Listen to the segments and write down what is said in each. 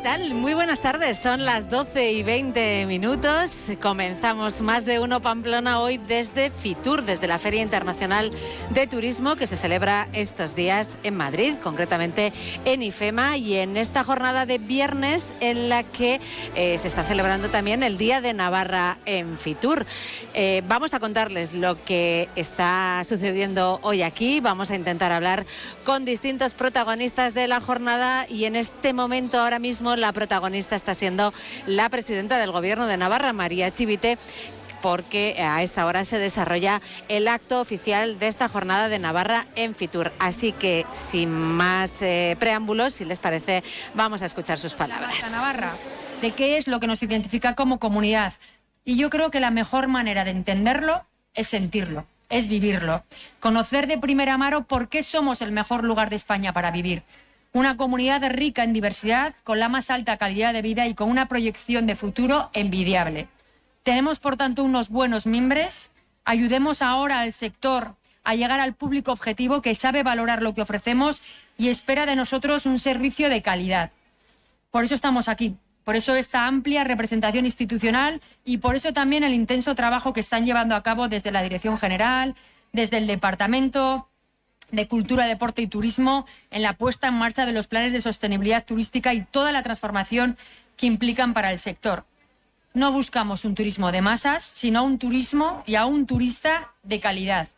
¿qué tal? Muy buenas tardes. Son las 12 y 20 minutos. Comenzamos más de uno Pamplona hoy desde Fitur, desde la Feria Internacional de Turismo que se celebra estos días en Madrid, concretamente en IFEMA y en esta jornada de viernes en la que eh, se está celebrando también el Día de Navarra en Fitur. Eh, vamos a contarles lo que está sucediendo hoy aquí. Vamos a intentar hablar con distintos protagonistas de la jornada y en este momento ahora mismo la protagonista está siendo la presidenta del Gobierno de Navarra, María Chivite, porque a esta hora se desarrolla el acto oficial de esta jornada de Navarra en Fitur. Así que, sin más eh, preámbulos, si les parece, vamos a escuchar sus palabras. Navarra, de qué es lo que nos identifica como comunidad. Y yo creo que la mejor manera de entenderlo es sentirlo, es vivirlo, conocer de primera mano por qué somos el mejor lugar de España para vivir una comunidad rica en diversidad, con la más alta calidad de vida y con una proyección de futuro envidiable. Tenemos, por tanto, unos buenos miembros. Ayudemos ahora al sector a llegar al público objetivo que sabe valorar lo que ofrecemos y espera de nosotros un servicio de calidad. Por eso estamos aquí, por eso esta amplia representación institucional y por eso también el intenso trabajo que están llevando a cabo desde la Dirección General, desde el Departamento, de Cultura, Deporte y Turismo en la puesta en marcha de los planes de sostenibilidad turística y toda la transformación que implican para el sector. No buscamos un turismo de masas, sino un turismo y a un turista de calidad,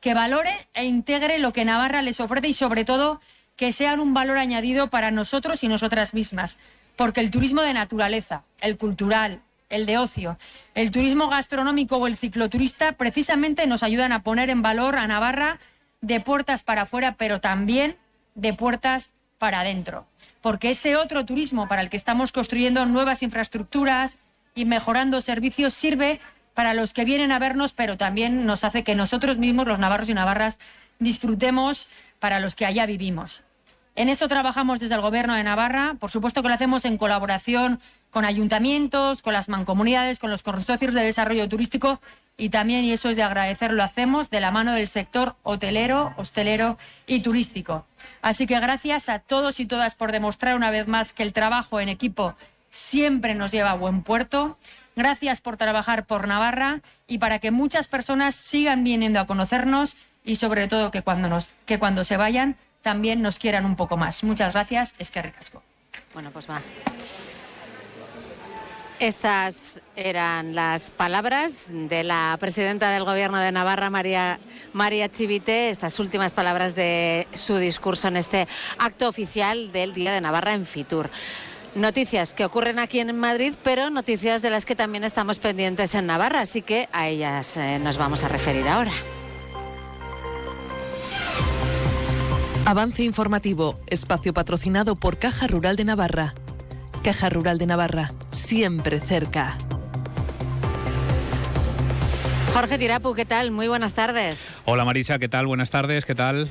que valore e integre lo que Navarra les ofrece y sobre todo que sean un valor añadido para nosotros y nosotras mismas, porque el turismo de naturaleza, el cultural, el de ocio, el turismo gastronómico o el cicloturista precisamente nos ayudan a poner en valor a Navarra de puertas para afuera, pero también de puertas para adentro. Porque ese otro turismo para el que estamos construyendo nuevas infraestructuras y mejorando servicios sirve para los que vienen a vernos, pero también nos hace que nosotros mismos, los navarros y navarras, disfrutemos para los que allá vivimos. En esto trabajamos desde el Gobierno de Navarra. Por supuesto que lo hacemos en colaboración con ayuntamientos, con las mancomunidades, con los consorcios de desarrollo turístico y también, y eso es de agradecer, lo hacemos de la mano del sector hotelero, hostelero y turístico. Así que gracias a todos y todas por demostrar una vez más que el trabajo en equipo siempre nos lleva a buen puerto. Gracias por trabajar por Navarra y para que muchas personas sigan viniendo a conocernos y sobre todo que cuando, nos, que cuando se vayan también nos quieran un poco más. Muchas gracias, es que ricasco. Bueno, pues va. Estas eran las palabras de la presidenta del Gobierno de Navarra, María, María Chivite, esas últimas palabras de su discurso en este acto oficial del Día de Navarra en Fitur. Noticias que ocurren aquí en Madrid, pero noticias de las que también estamos pendientes en Navarra, así que a ellas eh, nos vamos a referir ahora. Avance informativo, espacio patrocinado por Caja Rural de Navarra. Caja Rural de Navarra, siempre cerca. Jorge Tirapu, ¿qué tal? Muy buenas tardes. Hola Marisa, ¿qué tal? Buenas tardes, ¿qué tal?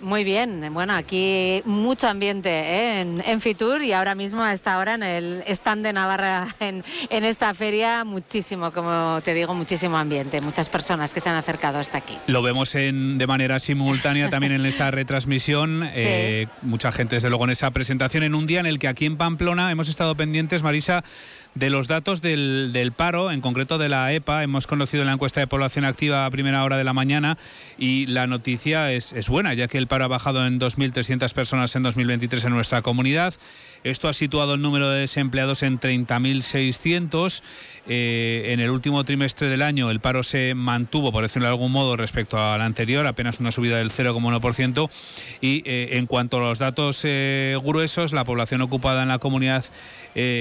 Muy bien, bueno, aquí mucho ambiente ¿eh? en, Fitur y ahora mismo a esta hora en el stand de Navarra en, esta feria, muchísimo, como te digo, muchísimo ambiente, muchas personas que se han acercado hasta aquí. Lo vemos en, de manera simultánea también en esa retransmisión, eh, mucha gente desde luego en esa presentación, en un día en el que aquí en Pamplona hemos estado pendientes, Marisa, de los datos del, paro, en concreto de la EPA. Hemos conocido la encuesta de población activa a primera hora de la mañana y la noticia es, es buena, ya que el paro ha bajado en 2.300 personas en 2023 en nuestra comunidad. Esto ha situado el número de desempleados en 30.600. Eh, en el último trimestre del año el paro se mantuvo, por decirlo de algún modo, respecto al anterior, apenas una subida del 0,1%. Y eh, en cuanto a los datos eh, gruesos, la población ocupada en la comunidad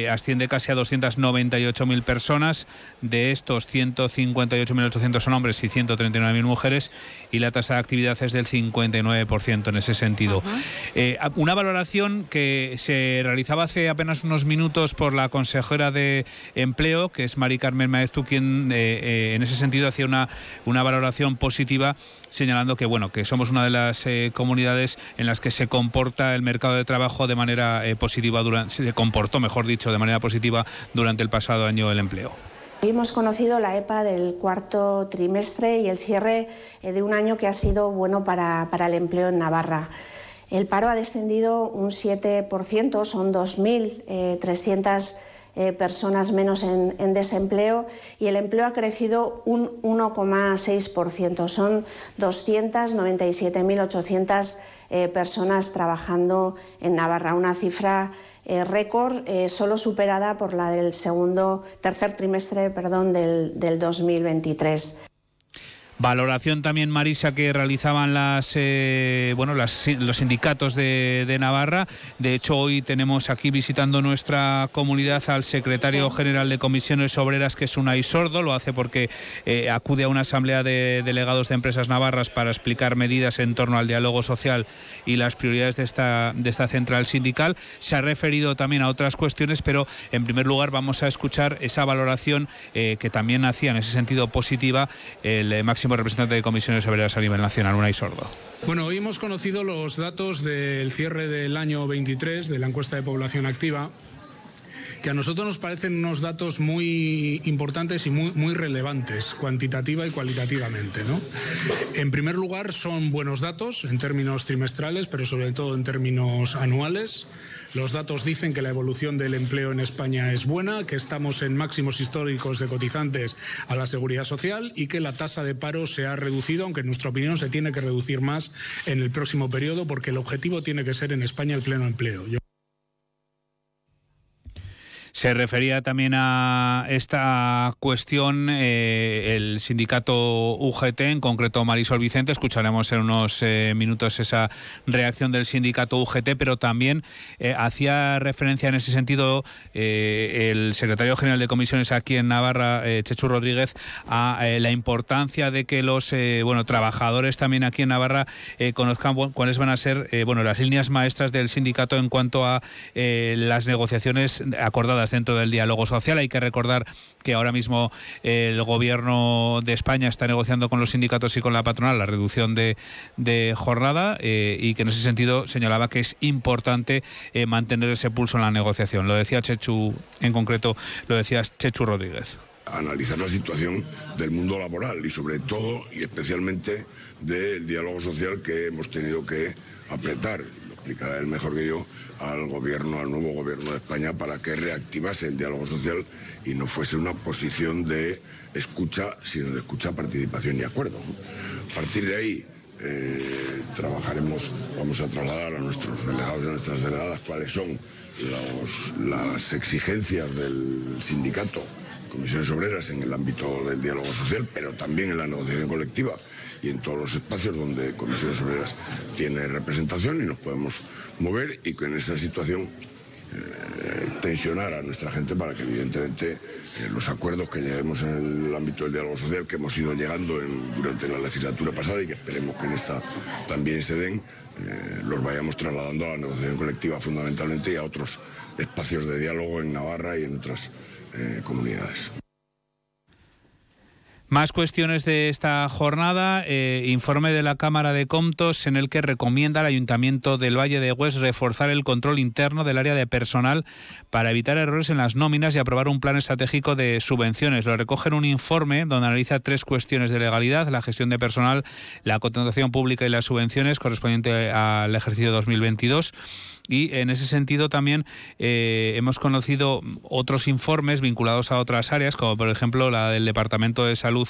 asciende casi a 298.000 personas. De estos, 158.800 son hombres y 139.000 mujeres. Y la tasa de actividad es del 59% en ese sentido. una valoración que se realizaba hace apenas unos minutos por la consejera de Empleo, que es Mari Carmen Maestu, quien eh, eh, en ese sentido hacía una, una valoración positiva señalando que bueno que somos una de las eh, comunidades en las que se comporta el mercado de trabajo de manera positiva durante se comportó mejor dicho de manera positiva durante el pasado año el empleo. Hemos conocido la EPA del cuarto trimestre y el cierre de un año que ha sido bueno para, para el empleo en Navarra. El paro ha descendido un 7%, son 2.300 eh, personas menos en, desempleo y el empleo ha crecido un 1,6%. Son 297.800 eh, personas trabajando en Navarra, una cifra eh, récord solo superada por la del segundo, tercer trimestre perdón, del, del 2023. Valoración también, Marisa, que realizaban las, eh, bueno, los sindicatos de, Navarra. De hecho, hoy tenemos aquí visitando nuestra comunidad al secretario general de Comisiones Obreras, que es Unai Sordo. Lo hace porque eh, acude a una asamblea de delegados de empresas navarras para explicar medidas en torno al diálogo social y las prioridades de esta, de esta central sindical. Se ha referido también a otras cuestiones, pero en primer lugar vamos a escuchar esa valoración eh, que también hacía en ese sentido positiva el máximo representante de comisiones obreras a nivel nacional, Unai Sordo. Bueno, hoy hemos conocido los datos del cierre del año 23 de la encuesta de población activa que a nosotros nos parecen unos datos muy importantes y muy, relevantes, cuantitativa y cualitativamente. En primer lugar, son buenos datos en términos trimestrales, pero sobre todo en términos anuales. Los datos dicen que la evolución del empleo en España es buena, que estamos en máximos históricos de cotizantes a la seguridad social y que la tasa de paro se ha reducido, aunque en nuestra opinión se tiene que reducir más en el próximo periodo porque el objetivo tiene que ser en España el pleno empleo. Se refería también a esta cuestión eh, el sindicato UGT, en concreto Marisol Vicente. Escucharemos en unos eh, minutos esa reacción del sindicato UGT, pero también eh, hacía referencia en ese sentido el secretario general de comisiones aquí en Navarra, Chechu Rodríguez, a la importancia de que los bueno trabajadores también aquí en Navarra conozcan cuáles van a ser bueno las líneas maestras del sindicato en cuanto a las negociaciones acordadas dentro del diálogo social. Hay que recordar que ahora mismo el gobierno de España está negociando con los sindicatos y con la patronal la reducción de, jornada eh, y que en ese sentido señalaba que es importante eh, mantener ese pulso en la negociación. Lo decía Chechu, en concreto, lo decía Chechu Rodríguez analizar la situación del mundo laboral y sobre todo y especialmente del diálogo social que hemos tenido que apretar explicará él mejor que yo, al gobierno, al nuevo gobierno de España para que reactivase el diálogo social y no fuese una posición de escucha, sino de escucha, participación y acuerdo. A partir de ahí eh, trabajaremos, vamos a trasladar a nuestros delegados y a nuestras delegadas cuáles son las exigencias del sindicato, comisiones obreras en el ámbito del diálogo social, pero también en la negociación colectiva y en todos los espacios donde Comisiones Obreras tiene representación y nos podemos mover y con esa situación eh, tensionar a nuestra gente para que evidentemente eh, los acuerdos que lleguemos en el ámbito del diálogo social que hemos ido llegando durante la legislatura pasada y que esperemos que en esta también se den, eh, los vayamos trasladando a la negociación colectiva fundamentalmente y a otros espacios de diálogo en Navarra y en otras comunidades. Más cuestiones de esta jornada. Eh, informe de la Cámara de Comptos en el que recomienda al Ayuntamiento del Valle de Hues reforzar el control interno del área de personal para evitar errores en las nóminas y aprobar un plan estratégico de subvenciones. Lo recoge en un informe donde analiza tres cuestiones de legalidad, la gestión de personal, la contratación pública y las subvenciones correspondiente al ejercicio 2022 y en ese sentido también eh, hemos conocido otros informes vinculados a otras áreas, como por ejemplo la del Departamento de Salud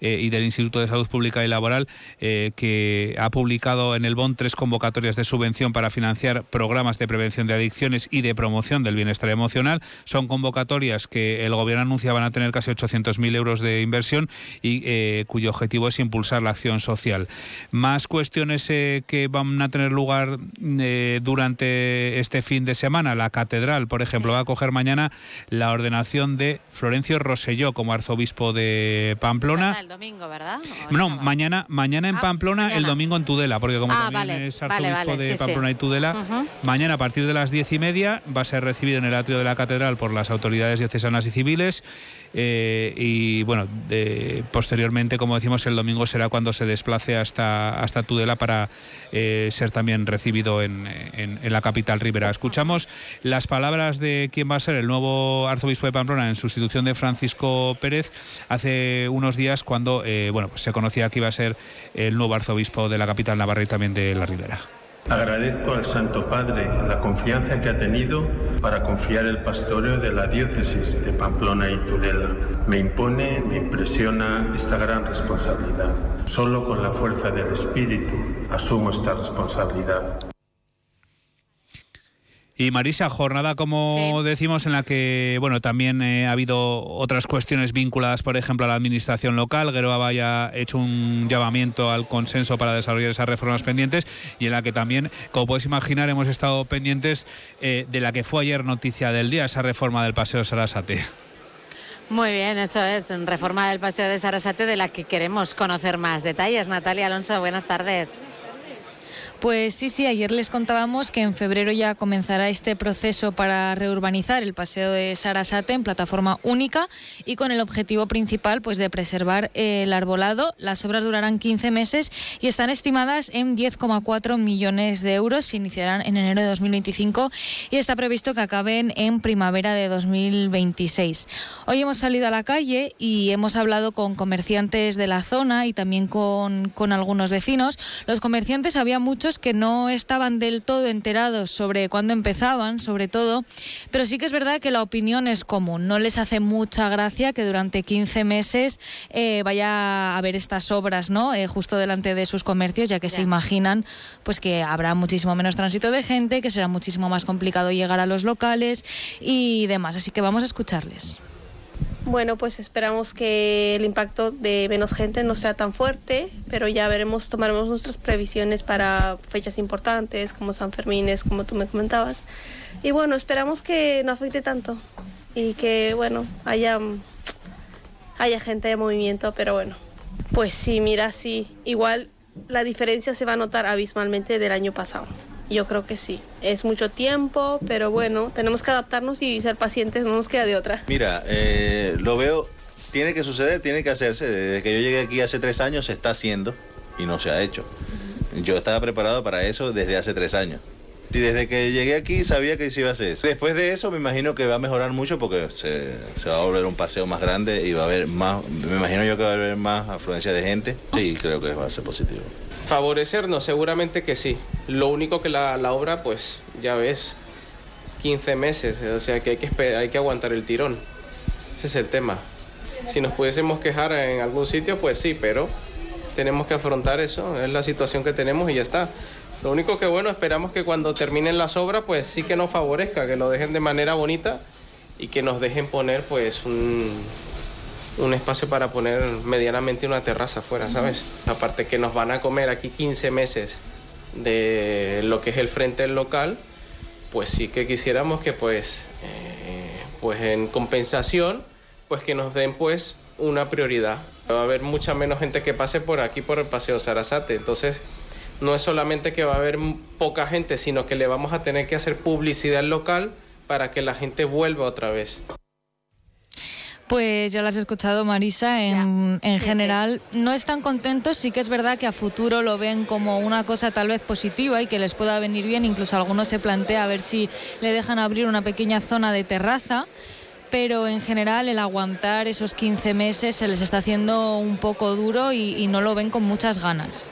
eh, y del Instituto de Salud Pública y Laboral, eh, que ha publicado en el BON tres convocatorias de subvención para financiar programas de prevención de adicciones y de promoción del bienestar emocional. Son convocatorias que el Gobierno anuncia van a tener casi 800.000 euros de inversión y cuyo objetivo es impulsar la acción social. Más cuestiones que van a tener lugar durante este fin de semana. La catedral, por ejemplo, va a coger mañana la ordenación de Florencio Roselló como arzobispo de Pamplona. El domingo, ¿verdad? No, mañana, mañana en ah, Pamplona, el domingo en Tudela, porque como ah, también es arzobispo de Pamplona y Tudela, mañana a partir de las diez y media va a ser recibido en el atrio de la catedral por las autoridades diocesanas y civiles. Eh, y bueno, posteriormente, como decimos, el domingo será cuando se desplace hasta, hasta Tudela para eh, ser también recibido en, en, la capital ribera. Escuchamos las palabras de quién va a ser el nuevo arzobispo de Pamplona en sustitución de Francisco Pérez hace unos días cuando eh, bueno, pues se conocía que iba a ser el nuevo arzobispo de la capital navarra y también de la ribera. Agradezco al Santo Padre la confianza que ha tenido para confiar el pastoreo de la diócesis de Pamplona y Tudela. Me impone, me impresiona esta gran responsabilidad. Solo con la fuerza del Espíritu asumo esta responsabilidad. Y Marisa, jornada como decimos en la que bueno también eh, ha habido otras cuestiones vinculadas, por ejemplo, a la administración local. Geroa ha hecho un llamamiento al consenso para desarrollar esas reformas pendientes y en la que también, como podéis imaginar, hemos estado pendientes eh, de la que fue ayer noticia del día, esa reforma del Paseo Sarasate. Muy bien, eso es, reforma del Paseo de Sarasate de la que queremos conocer más detalles. Natalia Alonso, buenas tardes. Pues sí, sí, ayer les contábamos que en febrero ya comenzará este proceso para reurbanizar el paseo de Sarasate en plataforma única y con el objetivo principal pues de preservar el arbolado. Las obras durarán 15 meses y están estimadas en 10,4 millones de euros. Se iniciarán en enero de 2025 y está previsto que acaben en primavera de 2026. Hoy hemos salido a la calle y hemos hablado con comerciantes de la zona y también con, con algunos vecinos. Los comerciantes había muchos que no estaban del todo enterados sobre cuándo empezaban, sobre todo, pero sí que es verdad que la opinión es común. No les hace mucha gracia que durante 15 meses eh, vaya a haber estas obras, ¿no? Eh, justo delante de sus comercios, ya que se imaginan pues que habrá muchísimo menos tránsito de gente, que será muchísimo más complicado llegar a los locales y demás. Así que vamos a escucharles. Bueno, pues esperamos que el impacto de menos gente no sea tan fuerte, pero ya veremos, tomaremos nuestras previsiones para fechas importantes como San Fermín, como tú me comentabas. Y bueno, esperamos que no afecte tanto y que, bueno, haya, haya gente de movimiento, pero bueno, pues sí, mira, sí, igual la diferencia se va a notar abismalmente del año pasado. Yo creo que sí. Es mucho tiempo, pero bueno, tenemos que adaptarnos y ser pacientes, no nos queda de otra. Mira, eh, lo veo, tiene que suceder, tiene que hacerse. Desde que yo llegué aquí hace tres años se está haciendo y no se ha hecho. Yo estaba preparado para eso desde hace tres años. Y desde que llegué aquí sabía que se iba a hacer eso. Después de eso me imagino que va a mejorar mucho porque se, se, va a volver un paseo más grande y va a haber más, me imagino yo que va a haber más afluencia de gente. Sí, creo que va a ser positivo. Favorecernos, seguramente que sí. Lo único que la, la obra, pues ya ves, 15 meses, o sea que hay que, hay que aguantar el tirón. Ese es el tema. Si nos pudiésemos quejar en algún sitio, pues sí, pero tenemos que afrontar eso, es la situación que tenemos y ya está. Lo único que bueno, esperamos que cuando terminen las obras, pues sí que nos favorezca, que lo dejen de manera bonita y que nos dejen poner pues un, un espacio para poner medianamente una terraza afuera, ¿sabes? Aparte que nos van a comer aquí 15 meses de lo que es el frente del local, pues sí que quisiéramos que pues, eh, pues en compensación, pues que nos den pues una prioridad. Va a haber mucha menos gente que pase por aquí por el Paseo Sarasate, entonces no es solamente que va a haber poca gente, sino que le vamos a tener que hacer publicidad al local para que la gente vuelva otra vez. Pues ya lo has escuchado, Marisa. En, general, no están contentos. Sí que es verdad que a futuro lo ven como una cosa tal vez positiva y que les pueda venir bien. Incluso algunos se plantea a ver si le dejan abrir una pequeña zona de terraza. Pero en general, el aguantar esos 15 meses se les está haciendo un poco duro y no lo ven con muchas ganas.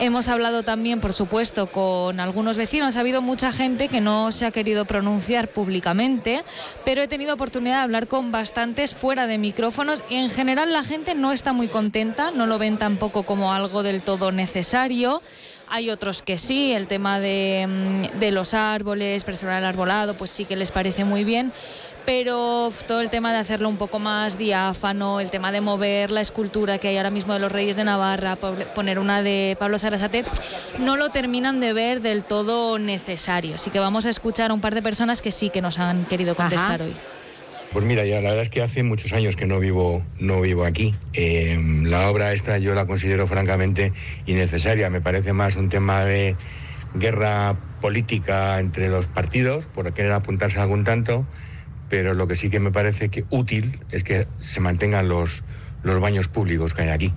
Hemos hablado también, por supuesto, con algunos vecinos. Ha habido mucha gente que no se ha querido pronunciar públicamente, pero he tenido oportunidad de hablar con bastantes fuera de micrófonos y en general la gente no está muy contenta, no lo ven tampoco como algo del todo necesario. Hay otros que sí, el tema de, mm, de los árboles, preservar el arbolado, pues sí que les parece muy bien pero todo el tema de hacerlo un poco más diáfano, el tema de mover la escultura que hay ahora mismo de los Reyes de Navarra, poner una de Pablo Sarasate, no lo terminan de ver del todo necesario. Así que vamos a escuchar a un par de personas que sí que nos han querido contestar hoy. Pues mira, ya la verdad es que hace muchos años que no vivo, no vivo aquí. Eh, la obra esta yo la considero francamente innecesaria. Me parece más un tema de guerra política entre los partidos por querer apuntarse a algún tanto pero lo que sí que me parece que útil es que se mantengan los, los baños públicos que hay aquí.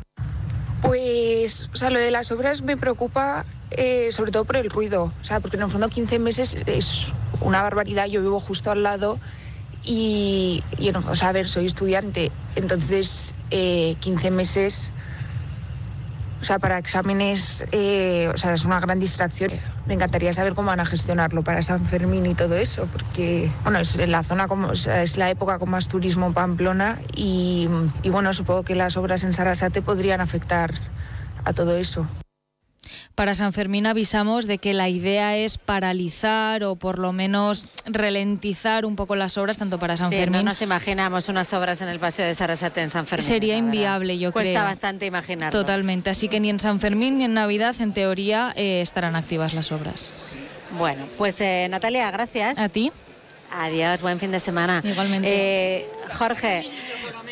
Pues, o sea, lo de las obras me preocupa eh, sobre todo por el ruido, o sea, porque en el fondo 15 meses es una barbaridad, yo vivo justo al lado y, o sea, a ver, soy estudiante, entonces 15 eh, meses o sea, para exámenes, eh, o sea, es una gran distracción. Me encantaría saber cómo van a gestionarlo para San Fermín y todo eso, porque, bueno, es la zona, como, es la época con más turismo en Pamplona y, y, bueno, supongo que las obras en Sarasate podrían afectar a todo eso. Para San Fermín avisamos de que la idea es paralizar o por lo menos ralentizar un poco las obras, tanto para San sí, Fermín. No nos imaginamos unas obras en el Paseo de Sarasate en San Fermín. Sería inviable, yo Cuesta creo. Cuesta bastante imaginarlo. Totalmente. Así que ni en San Fermín ni en Navidad, en teoría, eh, estarán activas las obras. Bueno, pues eh, Natalia, gracias. A ti. Adiós, buen fin de semana. Igualmente. Eh, Jorge,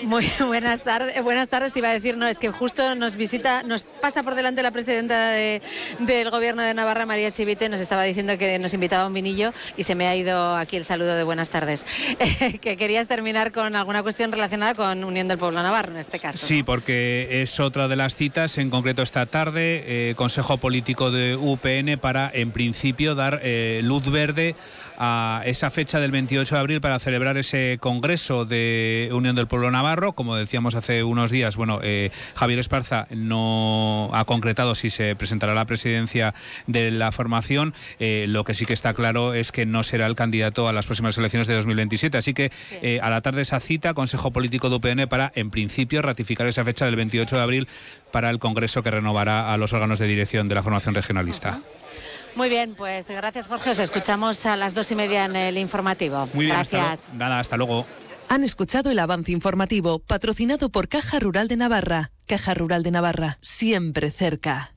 muy buenas tardes. Buenas tardes, te iba a decir, no, es que justo nos visita, nos pasa por delante la presidenta de, del gobierno de Navarra, María Chivite, nos estaba diciendo que nos invitaba a un vinillo y se me ha ido aquí el saludo de buenas tardes. que querías terminar con alguna cuestión relacionada con Unión del Pueblo Navarro, en este caso. Sí, porque es otra de las citas, en concreto esta tarde, eh, Consejo Político de UPN para, en principio, dar eh, luz verde a esa fecha del 28 de abril para celebrar ese Congreso de Unión del Pueblo Navarro. Como decíamos hace unos días, bueno, eh, Javier Esparza no ha concretado si se presentará a la presidencia de la formación. Eh, lo que sí que está claro es que no será el candidato a las próximas elecciones de 2027. Así que sí. eh, a la tarde esa cita, Consejo Político de UPN para, en principio, ratificar esa fecha del 28 de abril para el Congreso que renovará a los órganos de dirección de la formación regionalista. Uh -huh. Muy bien, pues gracias Jorge. Os escuchamos a las dos y media en el informativo. Muy bien, gracias. Hasta nada, hasta luego. Han escuchado el avance informativo patrocinado por Caja Rural de Navarra. Caja Rural de Navarra, siempre cerca.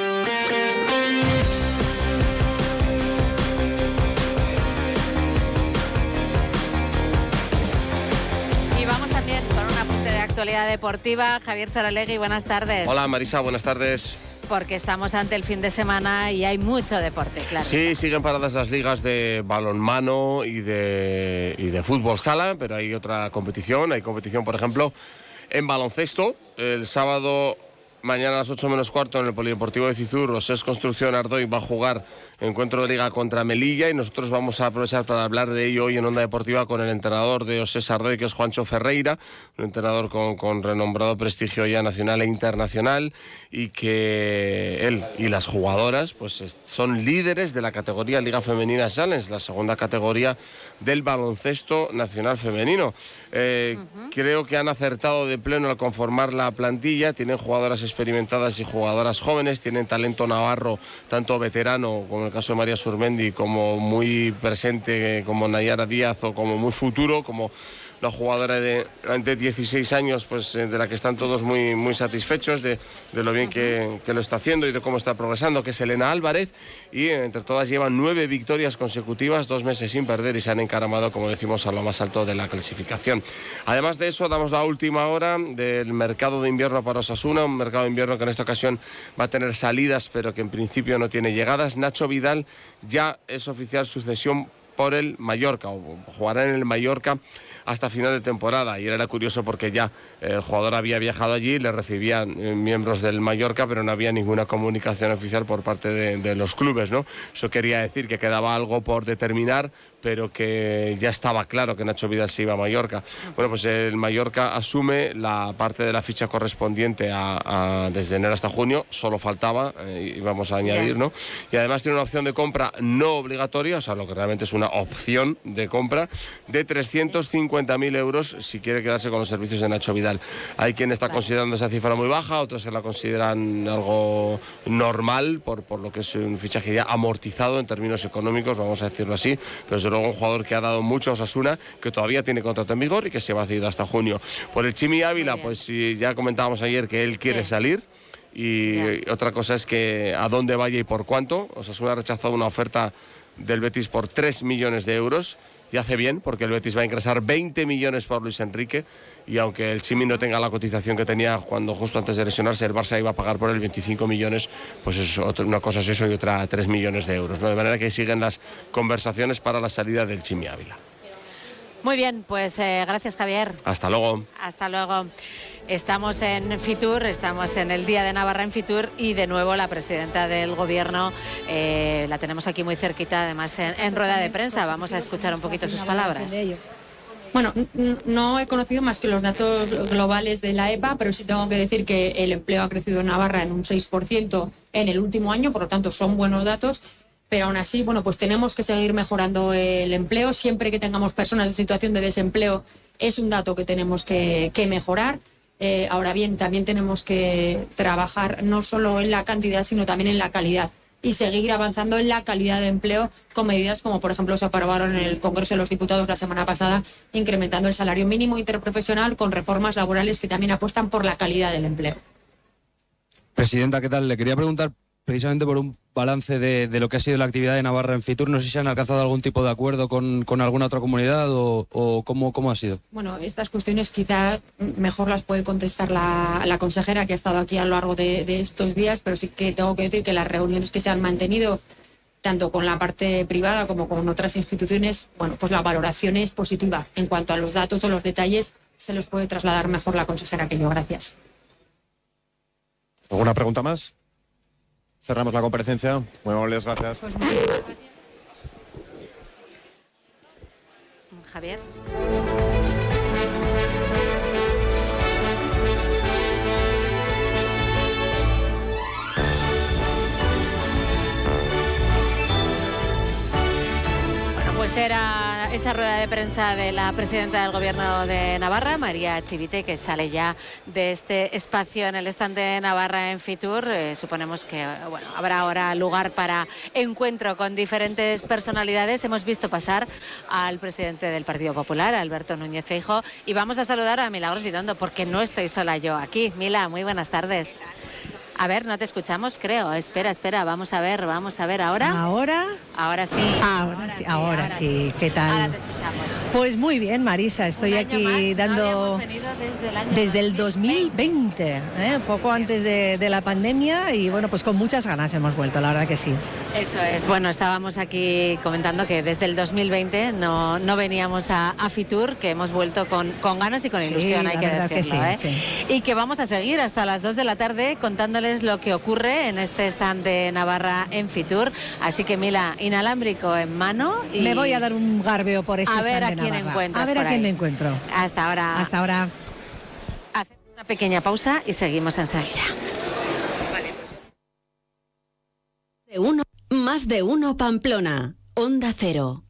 actualidad deportiva. Javier Saralegui, buenas tardes. Hola Marisa, buenas tardes. Porque estamos ante el fin de semana y hay mucho deporte, claro. Sí, siguen paradas las ligas de balonmano y de, y de fútbol sala, pero hay otra competición. Hay competición, por ejemplo, en baloncesto. El sábado, mañana a las 8 menos cuarto, en el Polideportivo de Cizur, Osés Construcción Ardoy va a jugar encuentro de liga contra Melilla y nosotros vamos a aprovechar para hablar de ello hoy en Onda Deportiva con el entrenador de Osés Ardoy, que es Juancho Ferreira, un entrenador con, con, renombrado prestigio ya nacional e internacional y que él y las jugadoras pues son líderes de la categoría Liga Femenina Challenge, la segunda categoría del baloncesto nacional femenino. Eh, uh -huh. Creo que han acertado de pleno al conformar la plantilla, tienen jugadoras experimentadas y jugadoras jóvenes, tienen talento navarro, tanto veterano como el caso de María Surmendi, como muy presente como Nayara Díaz o como muy futuro, como la jugadora de, de 16 años, pues de la que están todos muy, muy satisfechos de, de lo bien que, que, lo está haciendo y de cómo está progresando, que es Elena Álvarez, y entre todas llevan nueve victorias consecutivas, dos meses sin perder y se han encaramado, como decimos, a lo más alto de la clasificación. Además de eso, damos la última hora del mercado de invierno para Osasuna, un mercado de invierno que en esta ocasión va a tener salidas, pero que en principio no tiene llegadas. Nacho Vidal ya es oficial sucesión por el Mallorca, o jugará en el Mallorca hasta final de temporada. Y era curioso porque ya el jugador había viajado allí, le recibían eh, miembros del Mallorca, pero no había ninguna comunicación oficial por parte de, de, los clubes, ¿no? Eso quería decir que quedaba algo por determinar, pero que ya estaba claro que Nacho Vidal se iba a Mallorca. Bueno, pues el Mallorca asume la parte de la ficha correspondiente a, a desde enero hasta junio, solo faltaba, eh, y vamos a añadir, ¿no? Y además tiene una opción de compra no obligatoria, o sea, lo que realmente es una opción de compra, de 350.000 euros si quiere quedarse con los servicios de Nacho Vidal. Hay quien está considerando esa cifra muy baja, otros se la consideran algo normal, por, por lo que es un fichaje ya amortizado en términos económicos, vamos a decirlo así, pero desde luego un jugador que ha dado mucho a Osasuna, que todavía tiene contrato en vigor y que se va a ceder hasta junio. Por el Chimi Ávila, pues ya comentábamos ayer que él quiere sí. salir. Y yeah. otra cosa es que a dónde vaya y por cuánto. Osasuna ha rechazado una oferta del Betis por 3 millones de euros y hace bien porque el Betis va a ingresar 20 millones por Luis Enrique y aunque el Chimi no tenga la cotización que tenía cuando justo antes de lesionarse el Barça iba a pagar por él 25 millones, pues es otra, una cosa es eso y otra 3 millones de euros. ¿no? De manera que siguen las conversaciones para la salida del Chimi Ávila. Muy bien, pues eh, gracias Javier. Hasta luego. Hasta luego. Estamos en Fitur, estamos en el Día de Navarra en Fitur y de nuevo la presidenta del Gobierno eh, la tenemos aquí muy cerquita, además en, en rueda de prensa. Vamos a escuchar un poquito sus palabras. Bueno, no he conocido más que los datos globales de la EPA, pero sí tengo que decir que el empleo ha crecido en Navarra en un 6% en el último año, por lo tanto son buenos datos. Pero aún así, bueno, pues tenemos que seguir mejorando el empleo. Siempre que tengamos personas en situación de desempleo es un dato que tenemos que, mejorar. Eh, ahora bien, también tenemos que trabajar no solo en la cantidad, sino también en la calidad y seguir avanzando en la calidad de empleo con medidas como, por ejemplo, se aprobaron en el Congreso de los Diputados la semana pasada, incrementando el salario mínimo interprofesional con reformas laborales que también apuestan por la calidad del empleo. Presidenta, ¿qué tal? Le quería preguntar precisamente por un balance de, de lo que ha sido la actividad de Navarra en Fitur. No sé si han alcanzado algún tipo de acuerdo con, con alguna otra comunidad o, o cómo, cómo ha sido. Bueno, estas cuestiones quizá mejor las puede contestar la, la consejera que ha estado aquí a lo largo de, de estos días, pero sí que tengo que decir que las reuniones que se han mantenido tanto con la parte privada como con otras instituciones, bueno, pues la valoración es positiva. En cuanto a los datos o los detalles, se los puede trasladar mejor la consejera que yo. Gracias. ¿Alguna pregunta más? Cerramos la comparecencia. Muy amables, gracias. Javier. Bueno, pues era esa rueda de prensa de la presidenta del Gobierno de Navarra, María Chivite, que sale ya de este espacio en el stand de Navarra en Fitur. Eh, suponemos que bueno, habrá ahora lugar para encuentro con diferentes personalidades. Hemos visto pasar al presidente del Partido Popular, Alberto Núñez Feijo, y vamos a saludar a Milagros Bidondo, porque no estoy sola yo aquí. Mila, muy buenas tardes. A ver, no te escuchamos, creo. Espera, espera, vamos a ver, vamos a ver ahora. ¿Ahora? Ahora sí. Ahora sí, ahora sí. ¿Qué tal? Ahora te escuchamos. Pues muy bien, Marisa, estoy aquí más, no dando venido desde el año desde el 2020, ¿eh? poco antes de, de la pandemia y bueno, pues con muchas ganas hemos vuelto, la verdad que sí. Eso es. Bueno, estábamos aquí comentando que desde el 2020 no, no veníamos a, a Fitur, que hemos vuelto con, con ganas y con Sí, ilusión, hay la que verdad que decirlo. sí, ¿eh? Y que vamos a seguir hasta las 2 de la tarde contándoles lo que ocurre en este stand de Navarra en Fitur. Así que, Mila, inalámbrico en mano. Y Me voy a dar un garbeo por este A ver stand a de quién A ver por a quién ahí. me encuentro. Hasta ahora. Hasta ahora. Una pequeña pausa y seguimos enseguida. De uno, más de uno Pamplona. Onda Cero.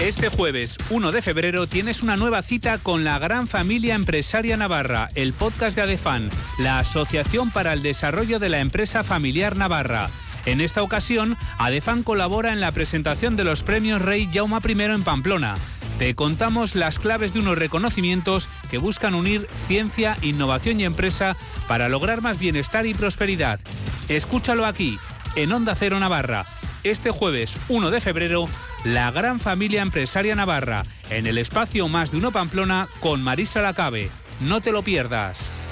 Este jueves 1 de febrero tienes una nueva cita con la gran familia empresaria Navarra, el podcast de Adefan, la Asociación para el Desarrollo de la Empresa Familiar Navarra. En esta ocasión, Adefan colabora en la presentación de los premios Rey Jauma I en Pamplona. Te contamos las claves de unos reconocimientos que buscan unir ciencia, innovación y empresa para lograr más bienestar y prosperidad. Escúchalo aquí, en Onda Cero Navarra. Este jueves 1 de febrero, la gran familia empresaria Navarra, en el espacio Más de Uno Pamplona con Marisa Lacabe. No te lo pierdas.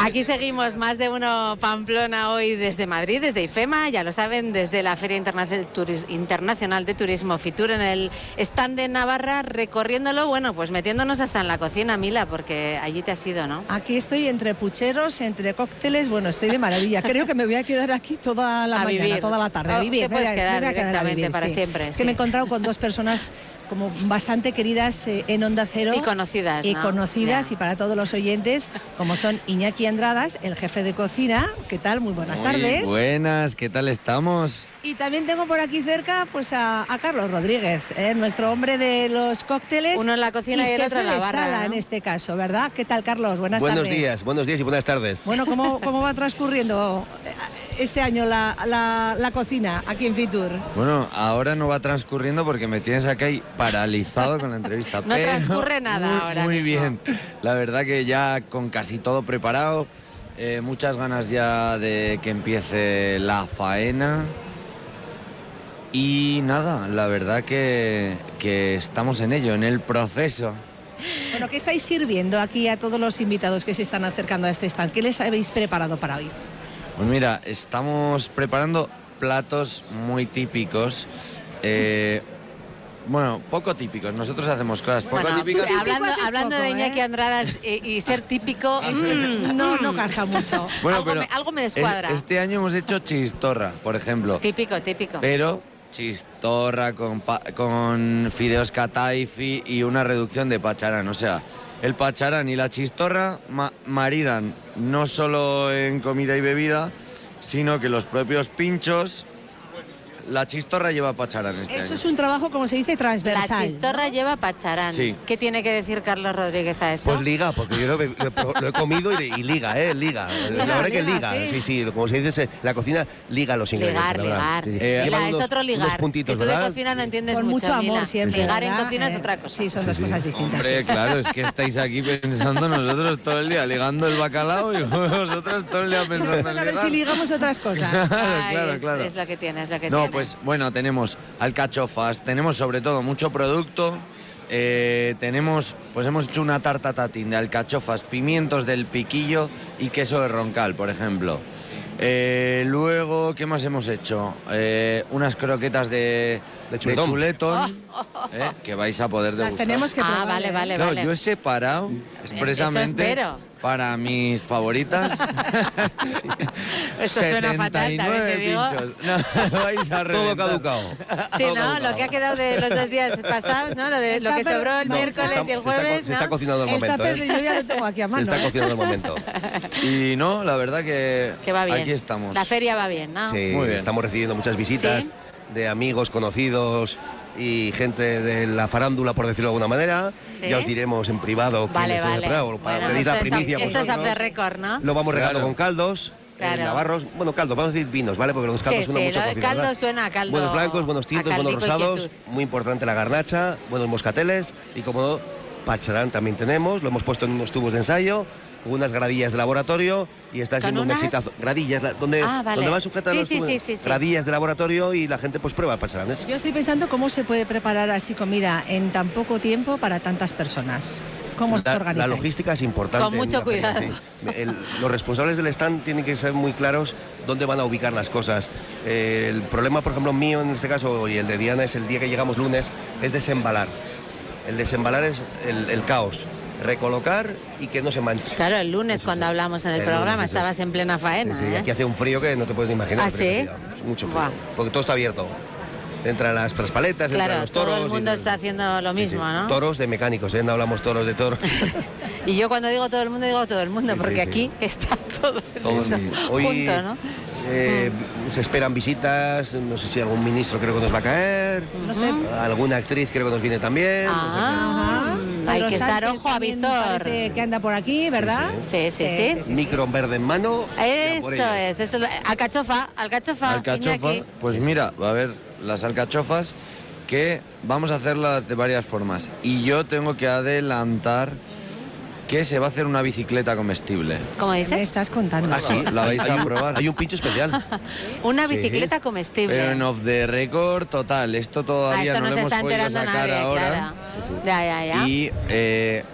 Aquí seguimos más de uno Pamplona hoy desde Madrid, desde IFEMA, ya lo saben, desde la Feria Internacional de Turismo Fitur en el stand de Navarra, recorriéndolo, bueno, pues metiéndonos hasta en la cocina, Mila, porque allí te has ido, ¿no? Aquí estoy entre pucheros, entre cócteles, bueno, estoy de maravilla. Creo que me voy a quedar aquí toda la A mañana, vivir. toda la tarde. Oh, a vivir. te puedes quedar a directamente vivir, para sí. siempre, Es sí. que me he encontrado con dos personas como bastante queridas eh, en Onda Cero. Y conocidas, Y ¿no? conocidas, y para todos los oyentes, como son Iñaki Andradas, el jefe de cocina. ¿Qué tal? Muy buenas Muy tardes. Buenas, ¿qué tal estamos? Y también tengo por aquí cerca pues a, a Carlos Rodríguez, ¿eh? nuestro hombre de los cócteles. Uno en la cocina y el otro en la barra, sala, ¿no? en este caso, ¿verdad? ¿Qué tal, Carlos? Buenas buenos tardes. días, buenos días y buenas tardes. Bueno, ¿cómo, cómo va transcurriendo este año la, la- la cocina aquí en Fitur? Bueno, ahora no va transcurriendo porque me tienes aquí paralizado con la entrevista. No pero transcurre nada muy, ahora Muy mismo. bien. La verdad que ya con casi todo preparado, eh, muchas ganas ya de que empiece la faena. Y nada, la verdad que, que estamos en ello, en el proceso. Bueno, ¿qué estáis sirviendo aquí a todos los invitados que se están acercando a este stand? ¿Qué les habéis preparado para hoy? Pues mira, estamos preparando platos muy típicos. eh, bueno, poco típicos. Nosotros hacemos cosas poco Bueno, tú, típicas. hablando, de Iñaki ¿eh? Andradas y, y ser típico, mm, No, no casa mucho. Bueno, algo, pero me, algo me el- descuadra. Este año hemos hecho chistorra, por ejemplo. Típico, típico. Pero chistorra con, con fideos cataifi y una reducción de pacharán. O sea, el pacharán y la chistorra ma- maridan no solo en comida y bebida, sino que los propios pinchos, la chistorra lleva pacharán este Eso año. es un trabajo, como se dice, La transversal. chistorra lleva pacharán. Sí. ¿Qué tiene que decir Carlos Rodríguez a eso? Pues liga, porque yo lo, he- lo he- lo he comido y, y liga, ¿eh? Liga. La verdad que liga, sí. Sí, sí, como se dice, la cocina liga los ingredientes. Ligar, la ligar. Sí. Ligar, es otro ligar. Unos puntitos, que tú de ¿verdad? cocina no entiendes Con mucho mucho, amor Mila. siempre, Ligar en cocina es Eh, otra cosa. Sí, son dos cosas distintas. Hombre, sí. claro, es que estáis aquí pensando nosotros todo el día ligando el bacalao y vosotros todo el día pensando en Vamos a ver ligar. si ligamos otras cosas. Claro, es, claro. es lo que tiene, es lo que No, tiene. Pues bueno, tenemos alcachofas, tenemos sobre todo mucho producto. eh, tenemos, pues hemos hecho una tarta tatín de alcachofas, pimientos del piquillo y queso de roncal, por ejemplo. Eh, luego, ¿qué más hemos hecho? Eh, unas croquetas de, de chuletón. chuletón, eh, que vais a poder Las degustar. tenemos que Ah, probar. vale, ¿eh? vale, Claro, vale. yo he separado expresamente para mis favoritas Esto suena fatal, también 79 te digo. pinchos. No, vais a Todo caducado. Sí, ¿no? Lo que ha quedado de los dos días pasados, ¿no? Lo, de, lo que sobró el no, miércoles se está- y el se está jueves, se está ¿no? cocinando el El momento. ¿eh? yo ya lo tengo aquí a Se mano. está ¿eh? cocinando el momento. Y no, la verdad que, Que va bien. aquí estamos. La feria va bien, ¿no? Sí, Muy bien. estamos recibiendo muchas visitas Sí. De amigos, conocidos y gente de la farándula, por decirlo de alguna manera. Sí. Ya os diremos en privado Vale, quiénes son, vale. para Bueno, pedir la esto es primicia Esto es the record, ¿no? Lo vamos regando Claro. con caldos. eh, Claro. navarros, bueno, caldos, vamos a decir vinos, ¿vale? Porque los caldos Sí, suenan sí, mucho a lo- cocina, caldo ¿verdad? suena a caldo. Buenos blancos, buenos a tintos, buenos rosados, muy importante la garnacha, buenos moscateles y como no, pacharán también tenemos, lo hemos puesto en unos tubos de ensayo, unas gradillas de laboratorio y está ¿Con siendo un unas? exitazo. Gradillas, la- donde, Ah, vale. donde van sujetas Sí, los sí, tubos, sí, sí, sí. gradillas de laboratorio y la gente pues prueba el pacharán. Es- Yo estoy pensando cómo se puede preparar así comida en tan poco tiempo para tantas personas. ¿Cómo se La, organiza? la logística es importante. Con mucho feria, cuidado. sí. El- los responsables del stand tienen que ser muy claros dónde van a ubicar las cosas. Eh, el problema, por ejemplo, mío en este caso y el de Diana es el día que llegamos lunes, es desembalar. El desembalar es el, el caos. Recolocar y que no se manche. Claro, el lunes cuando hablamos en el, El programa lunes, estabas en plena faena, Sí, ¿eh? aquí hace un frío que no te puedes ni imaginar. ¿Ah, sí? Mucho frío. Porque todo está abierto. Entran las, las paletas, entran Claro, los toros. todo el y- mundo está haciendo lo Sí, mismo, sí. ¿no? Toros de mecánicos, ¿eh? No hablamos toros de toros. Y yo cuando digo todo el mundo, digo todo el mundo, Sí, porque sí, sí. aquí está todo el Todo el mundo. Hoy junto, ¿no? eh, se esperan visitas, no sé si algún ministro creo que nos va a caer, No sé. alguna actriz creo que nos viene también. o sea que- Hay que estar ojo a visor. que anda por aquí, ¿verdad? Sí, sí, sí. Micro verde en mano. Eso es, eso es. Alcachofa, alcachofa, Alcachofa, Iñaki. pues mira, va a haber las alcachofas que vamos a hacerlas de varias formas. Y yo tengo que adelantar que se va a hacer una bicicleta comestible. ¿Cómo Me dices? estás contando. Ah, sí, La vais a probar. Hay un pincho especial. Una Sí. bicicleta comestible. Pero en off the record total. Esto Ah, todavía esto no no lo hemos está podido sacar nadie, ahora. claro. Ya, ya, ya. Y eh,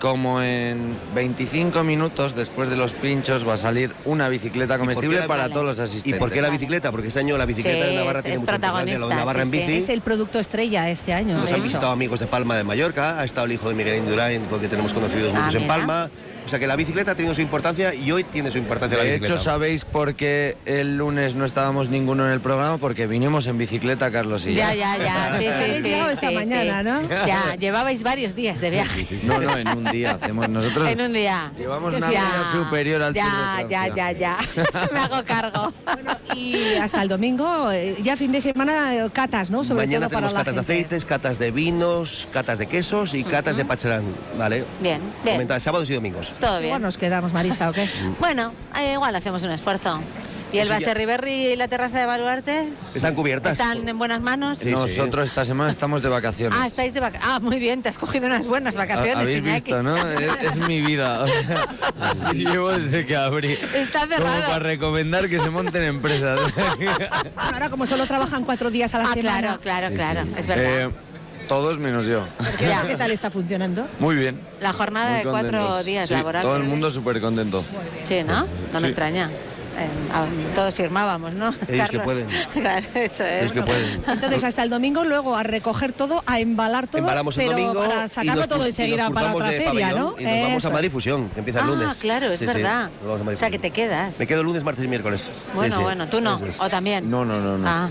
como en 25 minutos después de los pinchos va a salir una bicicleta comestible la- para Vale. todos los ¿Y asistentes. por qué la bicicleta? Porque este año la bicicleta Sí, de Navarra es- tiene es mucho importancia. protagonista, Lo de Navarra sí, en sí. bici. Es el producto estrella este año. Nos han visitado amigos de Palma de Mallorca, ha estado el hijo de Miguel Indurain, porque tenemos conocidos Ah, muchos en mira. Palma. O sea que la bicicleta ha tenido su importancia y hoy tiene su importancia la De bicicleta. hecho, ¿sabéis por qué el lunes no estábamos ninguno en el programa? Porque vinimos en bicicleta, Carlos y yo. Ya, ya, ya, sí, sí, sí. esta sí, mañana, sí. ¿no? Ya, llevabais varios días de viaje. No, no, en un día hacemos nosotros. En un día. Llevamos una Ya, superior al Ya, de ya, ya, ya. Me hago cargo. Y hasta el domingo, eh, ya fin de semana, eh, catas, ¿no? Sobre Mañana todo para tenemos la catas de aceites, catas de vinos, catas de quesos y catas de pacharán, ¿vale? Bien, bien. Comenta- sábados y domingos. Todo Igual bien. nos quedamos, Marisa, ¿o qué? Bueno, eh, igual hacemos un esfuerzo. ¿Y el sí, ya- Baserriberri y la terraza de Baluarte? Están cubiertas. ¿Están en buenas manos? Sí, sí. Nosotros esta semana estamos de vacaciones. Ah, estáis de vacaciones. Ah, muy bien, te has cogido unas buenas vacaciones, Habéis Iñaki. visto, ¿no? Es, es mi vida. O sea, así llevo desde que abrí. Está Como cerrado. para recomendar que se monten empresas. Ahora, como solo trabajan cuatro días a la Ah, semana. claro, claro, claro. Es verdad. Eh, todos menos yo. ¿Qué, tal está funcionando? Muy bien. La jornada muy de cuatro contentos. días Sí, laborales. Todo el mundo súper contento. Sí, ¿no? No me Sí. extraña. Eh, todos firmábamos, ¿no? Ellos que pueden. Claro, eso es. Ellos que pueden. Entonces, hasta el domingo, luego a recoger todo, a embalar todo, Embalamos el pero domingo para y sacarlo nos todo enseguida para otra feria, pabellón ¿no? Y nos vamos a es. Madifusión, que empieza el Ah, lunes. claro, es Sí, verdad. O sea, que te quedas. Me quedo lunes, martes y miércoles. Bueno, Sí, sí. bueno, tú no. O también. No, no, no. no. Ah,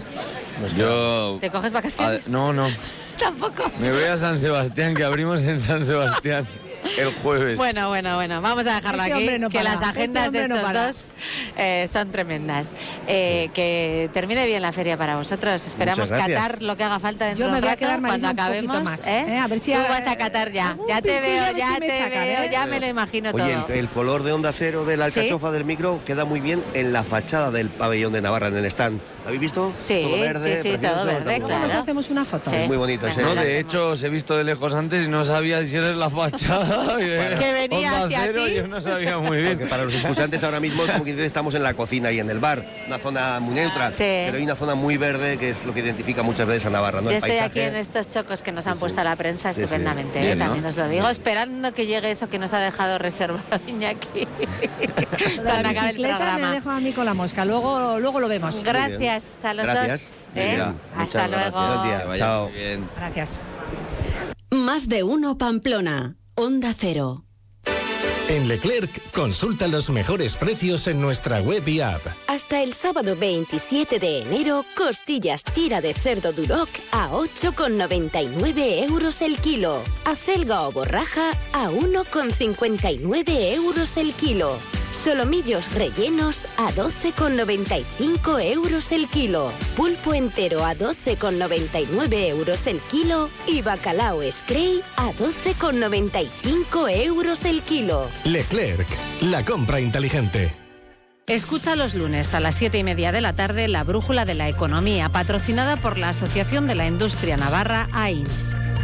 Yo. ¿te coges a- vacaciones? no, no. Tampoco. Me voy a San Sebastián, que abrimos en San Sebastián el jueves. Bueno, bueno, bueno, vamos a dejarlo Este aquí, no que para, las este agendas de no estos dos eh, son tremendas. Eh, que termine bien la feria para vosotros. Esperamos catar lo que haga falta dentro Yo me de un voy a quedar, cuando acabemos. más, ¿eh? ¿eh? A ver si Tú a- vas a catar ya. Ya te veo, ya si te sacan, veo, ¿eh? ya me lo imagino Oye, todo. el, el color de onda cero de la Sí. alcachofa del micro queda muy bien en la fachada del pabellón de Navarra, en el stand. ¿Lo habéis visto? Sí, todo verde, sí, sí, precioso, todo verde, claro. Nos hacemos una foto. Sí. Es muy bonito No, lo de hecho, os he visto de lejos antes y no sabía si eres la fachada. Que venía hacia Cero, ti. Yo no sabía muy bien. Porque para los escuchantes ahora mismo, como que estamos en la cocina y en el bar, una zona muy neutra, Sí. pero hay una zona muy verde que es lo que identifica muchas veces a Navarra, ¿no? Yo El estoy aquí en estos chocos que nos han Sí, puesto a la prensa Sí, sí. estupendamente, Bien, ¿eh? ¿no? también os lo digo, esperando que llegue eso que nos ha dejado reservado Iñaki La cuando acabe el bicicleta me ha programa. dejado a mí con la mosca. Luego, luego lo vemos. Gracias a los Gracias. dos. ¿eh? Hasta luego. gracias. Buenos días. Que vaya Chao. muy bien. Gracias. Más de uno Pamplona. Onda Cero. En Leclerc, consulta los mejores precios en nuestra web y app. Hasta el sábado 27 de enero, costillas tira de cerdo Duroc a 8,99 euros el kilo. Acelga o borraja a 1,59 euros el kilo. Solomillos rellenos a 12,95 euros el kilo. Pulpo entero a 12,99 euros el kilo. Y bacalao Scray a 12,95 euros el kilo. Leclerc, la compra inteligente. Escucha los lunes a las siete y media de la tarde la Brújula de la Economía, patrocinada por la Asociación de la Industria Navarra, AIN.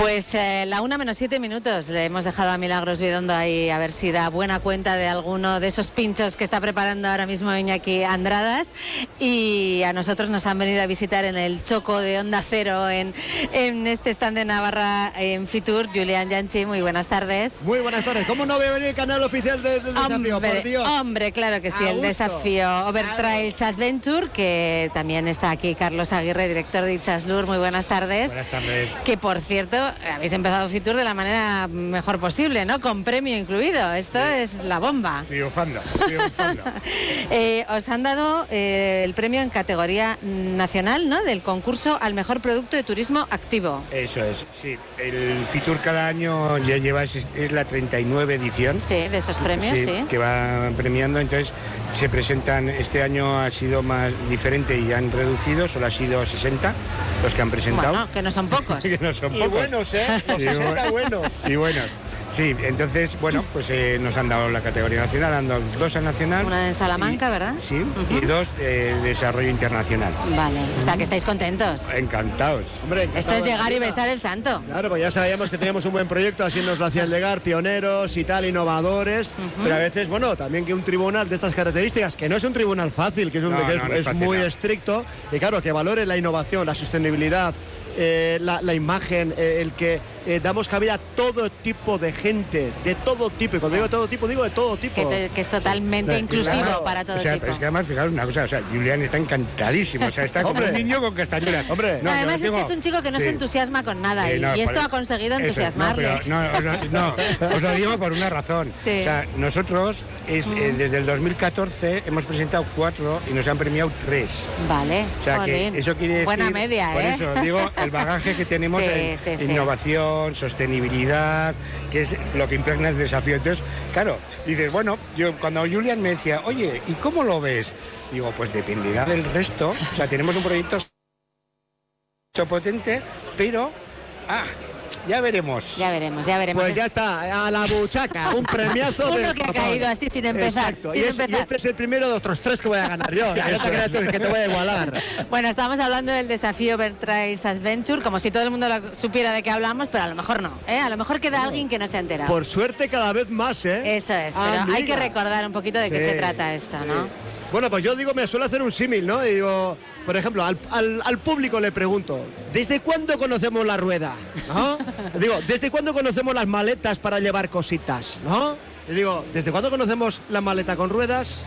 Pues eh, la una menos siete minutos. Le hemos dejado a Milagros Bidondo ahí a ver si da buena cuenta de alguno de esos pinchos que está preparando ahora mismo Iñaki Andradas. Y a nosotros nos han venido a visitar en el Choco de Onda Cero en, en este stand de Navarra en Fitur. Julián Yanchi, muy buenas tardes. Muy buenas tardes. ¿Cómo no ve venir el canal oficial de- del desafío? Hombre, por Dios. hombre, claro que sí, A el gusto. desafío Over Trails Adventure, que también está aquí Carlos Aguirre, director de Ichaslur. Muy buenas tardes. Buenas tardes. Que por cierto, habéis empezado Fitur de la manera mejor posible, ¿no? Con premio incluido. Esto es la bomba. Triunfando, triunfando. Eh, os han dado eh, el premio en categoría nacional, ¿no? Del concurso al mejor producto de turismo activo. Eso es, sí. El Fitur cada año ya lleva, es, es la 39 edición. Sí, de esos premios, sí. Que va premiando, entonces se presentan, este año ha sido más diferente y han reducido, solo ha sido 60 los que han presentado. Bueno, que no son pocos. que no son Y pocos. Buenos, ¿eh? Los Y 60 bu- buenos. Y bueno, sí, entonces, bueno, pues eh, nos han dado la categoría nacional, han dado dos a nacional. Una en Salamanca, ¿verdad? Sí, y dos de desarrollo internacional. Vale, o sea que estáis contentos. Encantados. Hombre, Esto es llegar y besar el santo. Claro, pues ya sabíamos que teníamos un buen proyecto, así nos lo hacían llegar, pioneros y tal, innovadores, pero a veces, bueno, también que un tribunal de estas características, que no es un tribunal fácil, que es, un- No, que no, es- no es es fácil, muy estricto, y claro, que valore la innovación, la sostenibilidad, eh, la, la imagen, eh, el que eh, damos cabida a todo tipo de gente, de todo tipo. Y cuando digo todo tipo, digo de todo tipo. Que, te- que es totalmente inclusivo Claro, para todo o sea, tipo. Es que además, fijaros una cosa, o sea, Julián está encantadísimo, o sea, está como un niño con castañuelas. Hombre, Además es que es un chico que no se entusiasma con nada y, y esto ha conseguido entusiasmarle. No, pero no, no, no, os lo digo por una razón. Sí. O sea, nosotros es, eh, desde el 2014 hemos presentado cuatro y nos han premiado tres. Vale, O sea, jolín. que eso quiere decir... Buena media, Por ¿eh? eso digo, el bagaje que tenemos Sí, en sí, sí. Sostenibilidad, que es lo que impregna el desafío. Entonces, claro, dices, bueno, yo cuando Julian me decía, oye, ¿y cómo lo ves? Digo, pues dependerá del resto. O sea, tenemos un proyecto potente, pero... Ah, ya veremos. Ya veremos, ya veremos. Pues ya está, a la buchaca, un premiazo Uno del que ha caído así sin empezar, Exacto, sin y, es- y empezar. este es el primero de otros tres que voy a ganar yo. Ya no te creas tú, que te voy a igualar. Bueno, estábamos hablando del desafío Bertrace Adventure, como si todo el mundo lo- supiera de qué hablamos, pero a lo mejor no. ¿eh? A lo mejor queda alguien que no se ha enterado. Por suerte cada vez más, ¿eh? Eso es, pero hay que recordar un poquito de qué Sí, se trata esto, ¿no? Bueno, pues yo digo, me suelo hacer un símil, ¿no? Y digo, por ejemplo, al, al- al público le pregunto, ¿desde cuándo conocemos la rueda? ¿No? digo, ¿desde cuándo conocemos las maletas para llevar cositas? ¿No? Y digo, ¿desde cuándo conocemos la maleta con ruedas?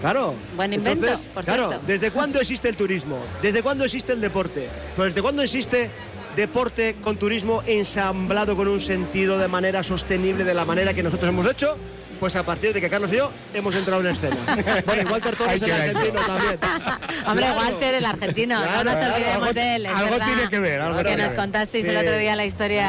Claro. ¿Mm? Buen invento, Entonces, por claro, cierto. ¿desde cuándo existe el turismo? ¿Desde cuándo existe el deporte? Pues ¿desde cuándo existe deporte con turismo ensamblado con un sentido de manera sostenible, de la manera que nosotros hemos hecho? Pues a partir de que Carlos y yo hemos entrado en escena. Bueno, y Walter Torres, el argentino también. Hombre, Claro. Walter, el argentino, Claro, no nos olvidemos algo- de él, es algo verdad. tiene que ver, algo que tiene que nos ver. contasteis Sí. el otro día la historia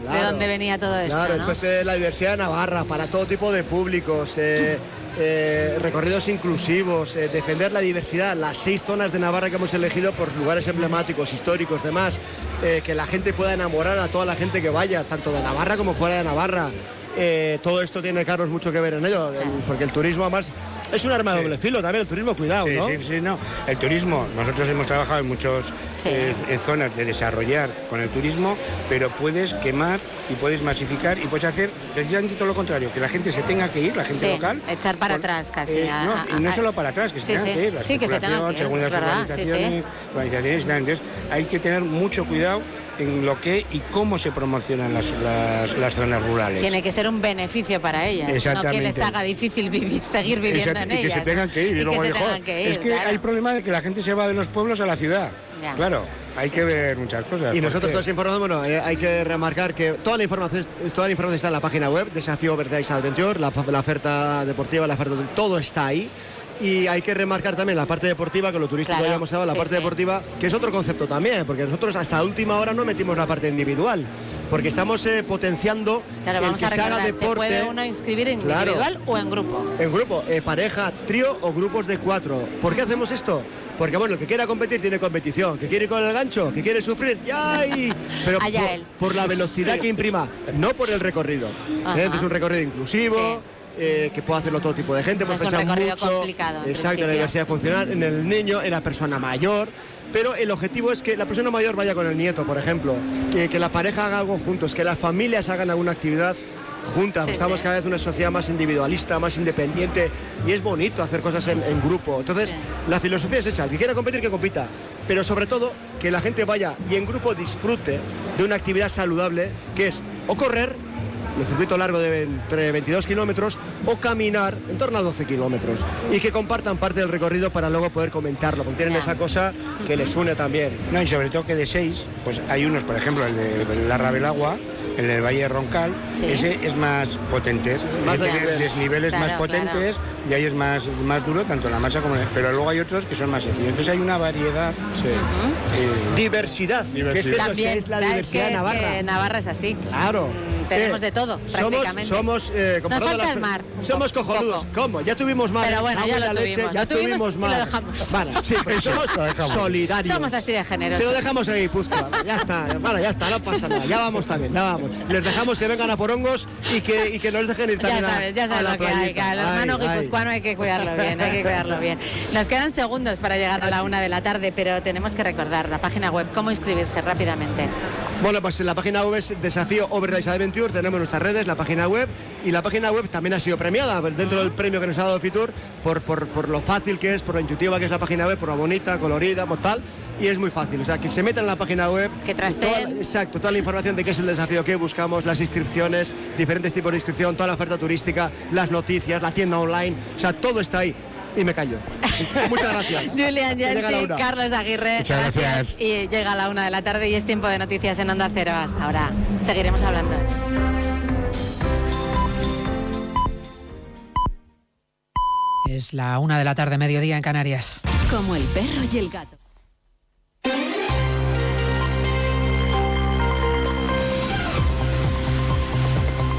de Claro. dónde venía todo esto, Claro, ¿no? entonces la diversidad de Navarra para todo tipo de públicos, eh, eh, recorridos inclusivos, eh, defender la diversidad, las seis zonas de Navarra que hemos elegido por lugares emblemáticos, históricos, demás, eh, que la gente pueda enamorar a toda la gente que vaya, tanto de Navarra como fuera de Navarra. Eh, todo esto tiene, Carlos, mucho que ver en ello, el- porque el turismo además es un arma de doble filo también, el turismo, cuidado, Sí, ¿no? sí, sí, no. El turismo, nosotros hemos trabajado en muchas zonas de desarrollar con el turismo, pero puedes quemar y puedes masificar y puedes hacer precisamente todo lo contrario, que la gente se tenga que ir, la gente Sí, local. echar para por- atrás casi. eh, a- no, a- y no a- solo para atrás, que Sí, se tengan sí. que ir, la Sí, que se tengan circulación, que ir, según las y tal. Entonces hay que tener mucho cuidado en lo que y cómo se promocionan las, las, las zonas rurales. Tiene que ser un beneficio para ellas, no que Exactamente. les haga difícil vivir, seguir viviendo Exacto, en y que se tengan que ir. Y Y, luego que se dijo, tengan que ir, es que claro. hay problema de que la gente se va de los pueblos a la ciudad. Ya. Claro, hay que ver muchas cosas. Y nosotros todos informando, bueno, eh, hay que remarcar que toda la información toda la información está en la página web, Desafío Versáis Adventure, la, la oferta deportiva, la oferta todo está ahí. Y hay que remarcar también la parte deportiva, que lo turístico Claro, hemos hablado, la sí, parte sí. deportiva, que es otro concepto también, porque nosotros hasta última hora no metimos la parte individual, porque estamos eh, potenciando Claro, el vamos que a recordar, se deporte puede uno inscribir en Claro. individual o en grupo. en grupo, eh, pareja, trío o grupos de cuatro. ¿Por qué hacemos esto? Porque bueno, el que quiera competir tiene competición, que quiere ir con el gancho, que quiere sufrir, ¡ay! Pero Allá por, él. por la velocidad que imprima, no por el recorrido. ¿Eh? Es un recorrido inclusivo. Eh, que puede hacerlo todo tipo de gente, hemos es un pensado recorrido mucho, complicado, en exacto, en la diversidad funcional, en el niño, en la persona mayor, pero el objetivo es que la persona mayor vaya con el nieto, por ejemplo, que, que la pareja haga algo juntos, que las familias hagan alguna actividad juntas. Sí, Estamos sí. cada vez en una sociedad más individualista, más independiente y es bonito hacer cosas en, en grupo. Entonces, la filosofía es esa, el que quiera competir, que compita, pero sobre todo que la gente vaya y en grupo disfrute de una actividad saludable que es o correr, el circuito largo de entre 22 kilómetros, o caminar en torno a 12 kilómetros y que compartan parte del recorrido para luego poder comentarlo, porque tienen esa cosa que les une también. No, y sobre todo que de seis, pues hay unos, por ejemplo, el de la Rabelagua, el del Valle Roncal, Sí. ese es más potente, Más tiene desnivel. desniveles Claro, más potentes y ahí es más, más duro, tanto en la masa como en el... Pero luego hay otros que son más sencillos. Entonces hay una variedad. eh, Diversidad, que es, También, es la es que, diversidad es navarra. que Navarra es así. Claro. Tenemos Eh, de todo, somos, prácticamente. somos, eh, Nos falta las- el mar, Somos cojonudos. poco. ¿Cómo? Ya tuvimos mar. Pero bueno, ya lo la leche, tuvimos, ya lo tuvimos tuvimos y mar. lo dejamos. Vale, sí, pero somos solidarios. Somos así de generosos. Se lo dejamos ahí, Guipúzcoa. Ya está, vale, ya está, no pasa nada. Ya vamos también, ya vamos Les dejamos que vengan a por hongos y que, y que no les dejen ir Ya también a- sabes, ya a sabes la lo que hay. que al hermano guipuzcoano hay que cuidarlo bien, hay que cuidarlo bien. Nos quedan segundos para llegar a la una de la tarde, pero tenemos que recordar la página web, cómo inscribirse rápidamente. Bueno, pues en la página web es Desafío Overrise Adventure, tenemos nuestras redes, la página web, y la página web también ha sido premiada dentro del premio que nos ha dado Fitur por, por, por lo fácil que es, por lo intuitiva que es la página web, por lo bonita, colorida, por tal, y es muy fácil. O sea, que se metan en la página web. Que toda la- Exacto, toda la información de qué es el desafío que buscamos, las inscripciones, diferentes tipos de inscripción, toda la oferta turística, las noticias, la tienda online, o sea, todo está ahí. Y me callo. Muchas gracias. Julián Yanchi. Carlos Aguirre, Muchas gracias. Y llega a la una de la tarde y es tiempo de noticias en Onda Cero. Hasta ahora. Seguiremos hablando. Es la una de la tarde, mediodía en Canarias. Como el perro y el gato.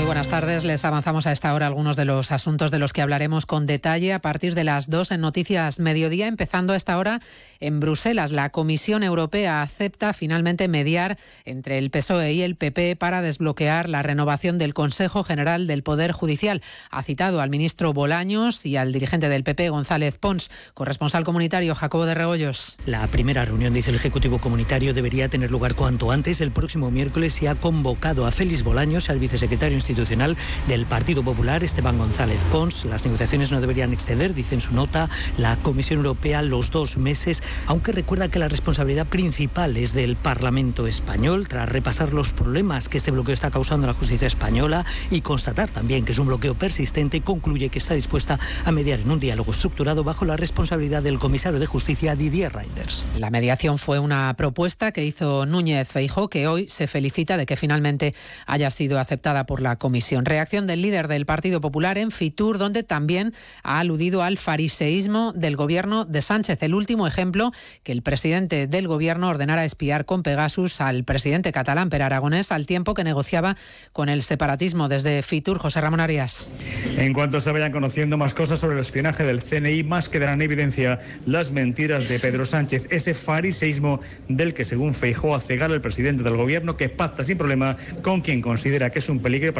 Muy buenas tardes. Les avanzamos a esta hora algunos de los asuntos de los que hablaremos con detalle a partir de las dos en Noticias Mediodía, empezando a esta hora en Bruselas. La Comisión Europea acepta finalmente mediar entre el PSOE y el PP para desbloquear la renovación del Consejo General del Poder Judicial. Ha citado al ministro Bolaños y al dirigente del PP, González Pons, corresponsal comunitario Jacobo de Rebollos. La primera reunión, dice el Ejecutivo Comunitario, debería tener lugar cuanto antes. El próximo miércoles y ha convocado a Félix Bolaños, al vicesecretario institucional del Partido Popular, Esteban González Pons. Las negociaciones no deberían exceder, dice en su nota, la Comisión Europea los dos meses, aunque recuerda que la responsabilidad principal es del Parlamento español, tras repasar los problemas que este bloqueo está causando a la justicia española y constatar también que es un bloqueo persistente, concluye que está dispuesta a mediar en un diálogo estructurado bajo la responsabilidad del comisario de Justicia, Didier Reinders. La mediación fue una propuesta que hizo Núñez Feijó, que hoy se felicita de que finalmente haya sido aceptada por la comisión. Reacción del líder del Partido Popular en Fitur, donde también ha aludido al fariseísmo del gobierno de Sánchez. El último ejemplo, que el presidente del gobierno ordenara espiar con Pegasus al presidente catalán, Per Aragonés, al tiempo que negociaba con el separatismo. Desde Fitur, José Ramón Arias. En cuanto se vayan conociendo más cosas sobre el espionaje del CNI, más quedarán en evidencia las mentiras de Pedro Sánchez, ese fariseísmo del que, según Feijó, hace gala el presidente del gobierno, que pacta sin problema con quien considera que es un peligro para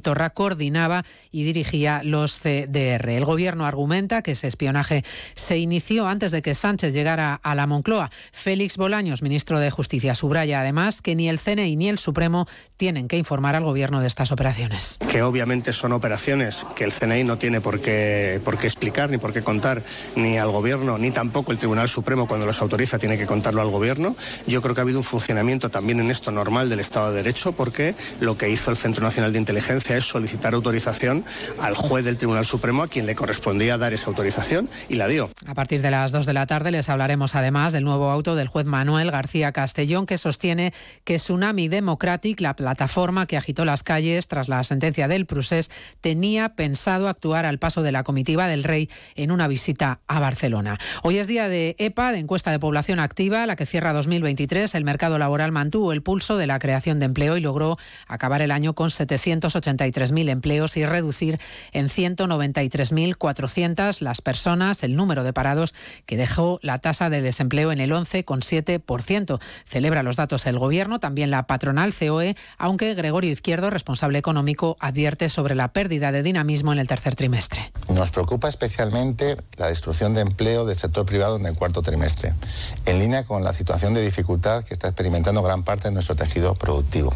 Torra, coordinaba y dirigía los CDR. El gobierno argumenta que ese espionaje se inició antes de que Sánchez llegara a la Moncloa. Félix Bolaños, ministro de Justicia, subraya además que ni el CNI ni el Supremo tienen que informar al gobierno de estas operaciones. que obviamente son operaciones que el CNI no tiene por qué, por qué explicar ni por qué contar ni al gobierno ni tampoco el Tribunal Supremo cuando los autoriza tiene que contarlo al gobierno. Yo creo que ha habido un funcionamiento también en esto normal del Estado de Derecho porque lo que hizo el Centro Nacional de Inteligencia es solicitar autorización al juez del Tribunal Supremo a quien le correspondía dar esa autorización y la dio. A partir de las 2 de la tarde les hablaremos además del nuevo auto del juez Manuel García Castellón que sostiene que Tsunami Democratic, la plataforma que agitó las calles tras la sentencia del Prusés, tenía pensado actuar al paso de la comitiva del rey en una visita a Barcelona. Hoy es día de EPA, de encuesta de población activa, la que cierra 2023. El mercado laboral mantuvo el pulso de la creación de empleo y logró acabar el año con 783.000 empleos y reducir en 193.400 las personas, el número de parados que dejó la tasa de desempleo en el 11,7%. Celebra los datos el gobierno, también la patronal COE, aunque Gregorio Izquierdo, responsable económico, advierte sobre la pérdida de dinamismo en el tercer trimestre. Nos preocupa especialmente la destrucción de empleo del sector privado en el cuarto trimestre, en línea con la situación de dificultad que está experimentando gran parte de nuestro tejido productivo.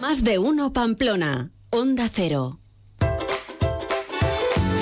Más de uno Pamplona. Onda Cero.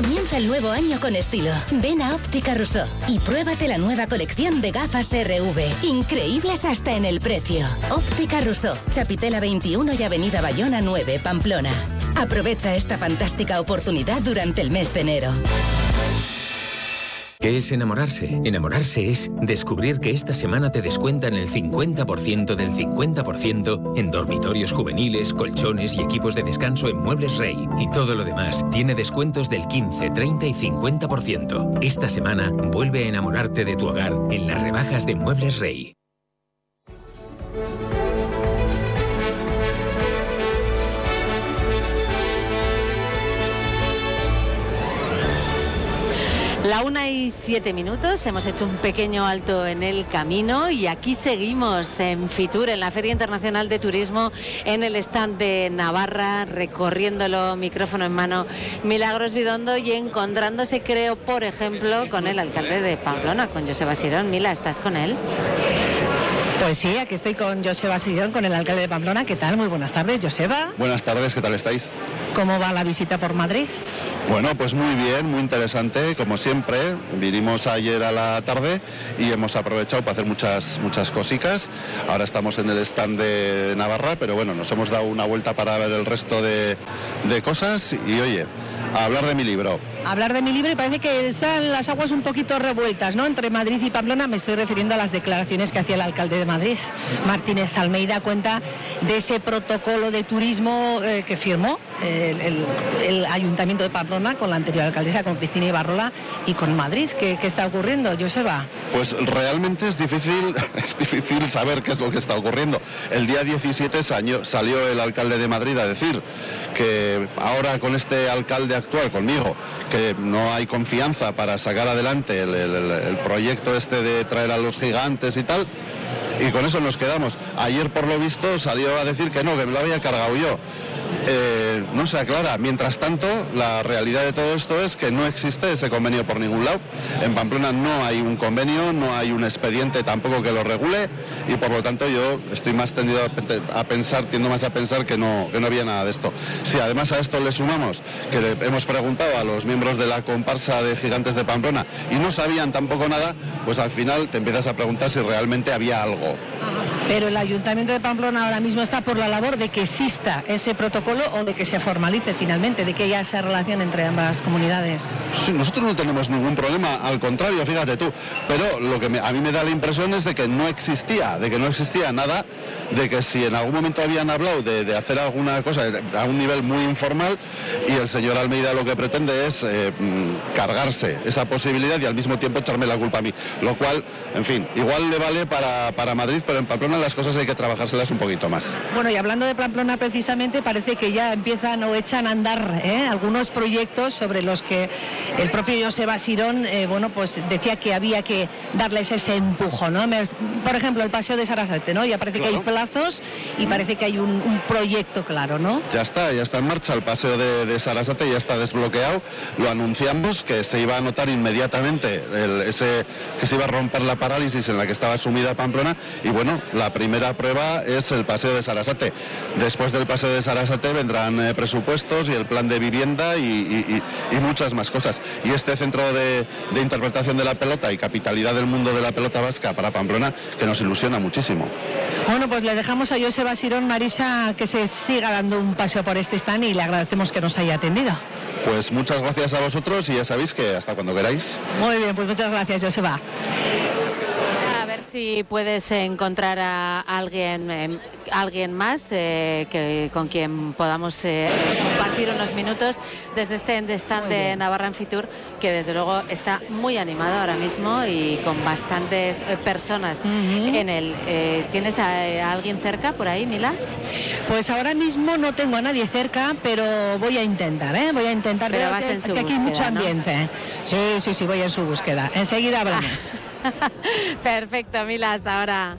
Comienza el nuevo año con estilo. Ven a Óptica Rousseau y pruébate la nueva colección de gafas RV. Increíbles hasta en el precio. Óptica Rousseau, Chapitela 21 y Avenida Bayona 9, Pamplona. Aprovecha esta fantástica oportunidad durante el mes de enero. ¿Qué es enamorarse? Enamorarse es descubrir que esta semana te descuentan el 50% del 50% en dormitorios juveniles, colchones y equipos de descanso en Muebles Rey. Y todo lo demás tiene descuentos del 15, 30 y 50%. Esta semana vuelve a enamorarte de tu hogar en las rebajas de Muebles Rey. La una y siete minutos, hemos hecho un pequeño alto en el camino y aquí seguimos en Fitur, en la Feria Internacional de Turismo, en el stand de Navarra, recorriéndolo micrófono en mano, Milagros Bidondo y encontrándose, creo, por ejemplo, con el alcalde de Pamplona, con Joseba Sirón. Mila, ¿estás con él? Pues sí, aquí estoy con Joseba Sirón, con el alcalde de Pamplona. ¿Qué tal? Muy buenas tardes, Joseba. Buenas tardes, ¿qué tal estáis? ¿Cómo va la visita por Madrid? Bueno, pues muy bien, muy interesante, como siempre. Vinimos ayer a la tarde y hemos aprovechado para hacer muchas, muchas cositas. Ahora estamos en el stand de Navarra, pero bueno, nos hemos dado una vuelta para ver el resto de, de cosas y oye, hablar de mi libro. Hablar de mi libro y parece que están las aguas un poquito revueltas, ¿no? Entre Madrid y Pamplona me estoy refiriendo a las declaraciones que hacía el alcalde de Madrid, Martínez Almeida, cuenta de ese protocolo de turismo eh, que firmó el, el- el Ayuntamiento de Pamplona con la anterior alcaldesa, con Cristina Ibarrola y con Madrid. ¿Qué, qué está ocurriendo, Joseba? Pues realmente es difícil, es difícil saber qué es lo que está ocurriendo. El día 17 salió, el alcalde de Madrid a decir que ahora con este alcalde actual, conmigo, que no hay confianza para sacar adelante el, el- el- el proyecto este de traer a los gigantes y tal. Y con eso nos quedamos. Ayer, por lo visto, salió a decir que no, que me lo había cargado yo. Eh, no se aclara. Mientras tanto, la realidad de todo esto es que no existe ese convenio por ningún lado. En Pamplona no hay un convenio, no hay un expediente tampoco que lo regule y por lo tanto yo estoy más tendido a, pensar, tiendo más a pensar que no, que no había nada de esto. Si además a esto le sumamos que le hemos preguntado a los miembros de la comparsa de Gigantes de Pamplona y no sabían tampoco nada, pues al final te empiezas a preguntar si realmente había algo. Pero el Ayuntamiento de Pamplona ahora mismo está por la labor de que exista ese protocolo o de que se formalice finalmente, de que haya esa relación entre ambas comunidades. Sí, nosotros no tenemos ningún problema, al contrario, fíjate tú. Pero lo que a mí me da la impresión es de que no existía, de que no existía nada, de que si en algún momento habían hablado de, hacer alguna cosa a un nivel muy informal y el señor Almeida lo que pretende es eh, mm, cargarse esa posibilidad y al mismo tiempo echarme la culpa a mí. Lo cual, en fin, igual le vale para, para Madrid, pero en Pamplona las cosas hay que trabajárselas un poquito más. Bueno, y hablando de Pamplona precisamente, parece que ya empiezan o echan a andar ¿eh? algunos proyectos sobre los que el propio Joseba Sirón, eh, bueno, pues decía que había que darles ese empujo, ¿no? Por ejemplo, el paseo de Sarasate, ¿no? Ya parece que hay plazos y parece que hay un, proyecto claro, ¿no? Ya está, ya está en marcha el paseo de, Sarasate, ya está desbloqueado. Lo anunciamos que se iba a notar inmediatamente ese que se iba a romper la parálisis en la que estaba sumida Pamplona y bueno, la primera prueba es el paseo de Sarasate. Después del paseo de Sarasate vendrán eh, presupuestos y el plan de vivienda y, muchas más cosas. Y este centro de, interpretación de la pelota y capitalidad del mundo de la pelota vasca para Pamplona que nos ilusiona muchísimo. Bueno, pues le dejamos a Joseba Sirón, Marisa, que se siga dando un paseo por este stand y le agradecemos que nos haya atendido. Pues muchas gracias a vosotros y ya sabéis que hasta cuando queráis. Muy bien, pues muchas gracias, Joseba si puedes encontrar a alguien, em, alguien más eh, que, con quien podamos eh, compartir unos minutos desde este stand de Navarra en Fitur, que desde luego está muy animado ahora mismo y con bastantes eh, personas en él. ¿Tienes a, alguien cerca por ahí, Mila? Pues ahora mismo no tengo a nadie cerca, pero voy a intentar, ¿eh? Voy a intentar. Pero vas en su aquí hay mucho ambiente. Sí, sí, sí, voy en su búsqueda. Enseguida hablamos. Perfecto, Mila, hasta ahora.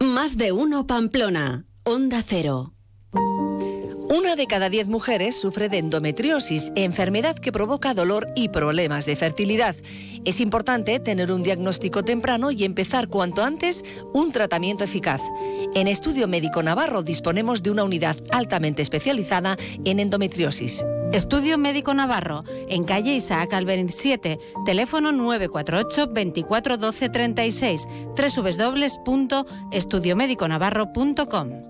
Más de uno Pamplona, Onda Cero. Una de cada diez mujeres sufre de endometriosis, enfermedad que provoca dolor y problemas de fertilidad. Es importante tener un diagnóstico temprano y empezar cuanto antes un tratamiento eficaz. En Estudio Médico Navarro disponemos de una unidad altamente especializada en endometriosis. Estudio Médico Navarro, en calle Isaac Albert 7, teléfono 948 24 12 36, www.estudiomediconavarro.com.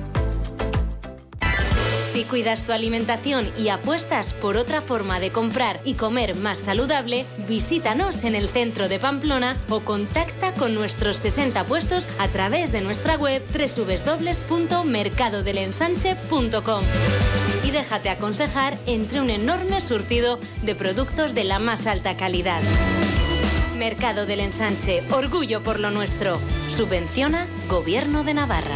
Si cuidas tu alimentación y apuestas por otra forma de comprar y comer más saludable, visítanos en el centro de Pamplona o contacta con nuestros 60 puestos a través de nuestra web www.mercadodelensanche.com y déjate aconsejar entre un enorme surtido de productos de la más alta calidad. Mercado del Ensanche, orgullo por lo nuestro. Subvenciona Gobierno de Navarra.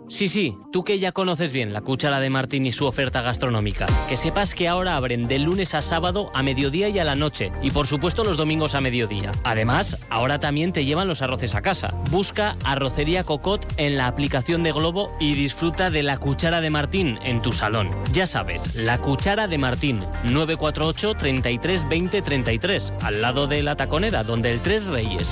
Sí, sí, tú que ya conoces bien la cuchara de Martín y su oferta gastronómica. Que sepas que ahora abren de lunes a sábado a mediodía y a la noche. Y por supuesto los domingos a mediodía. Además, ahora también te llevan los arroces a casa. Busca Arrocería Cocot en la aplicación de Globo y disfruta de la cuchara de Martín en tu salón. Ya sabes, la cuchara de Martín, 948 33 20 33, al lado de la taconera, donde el Tres Reyes.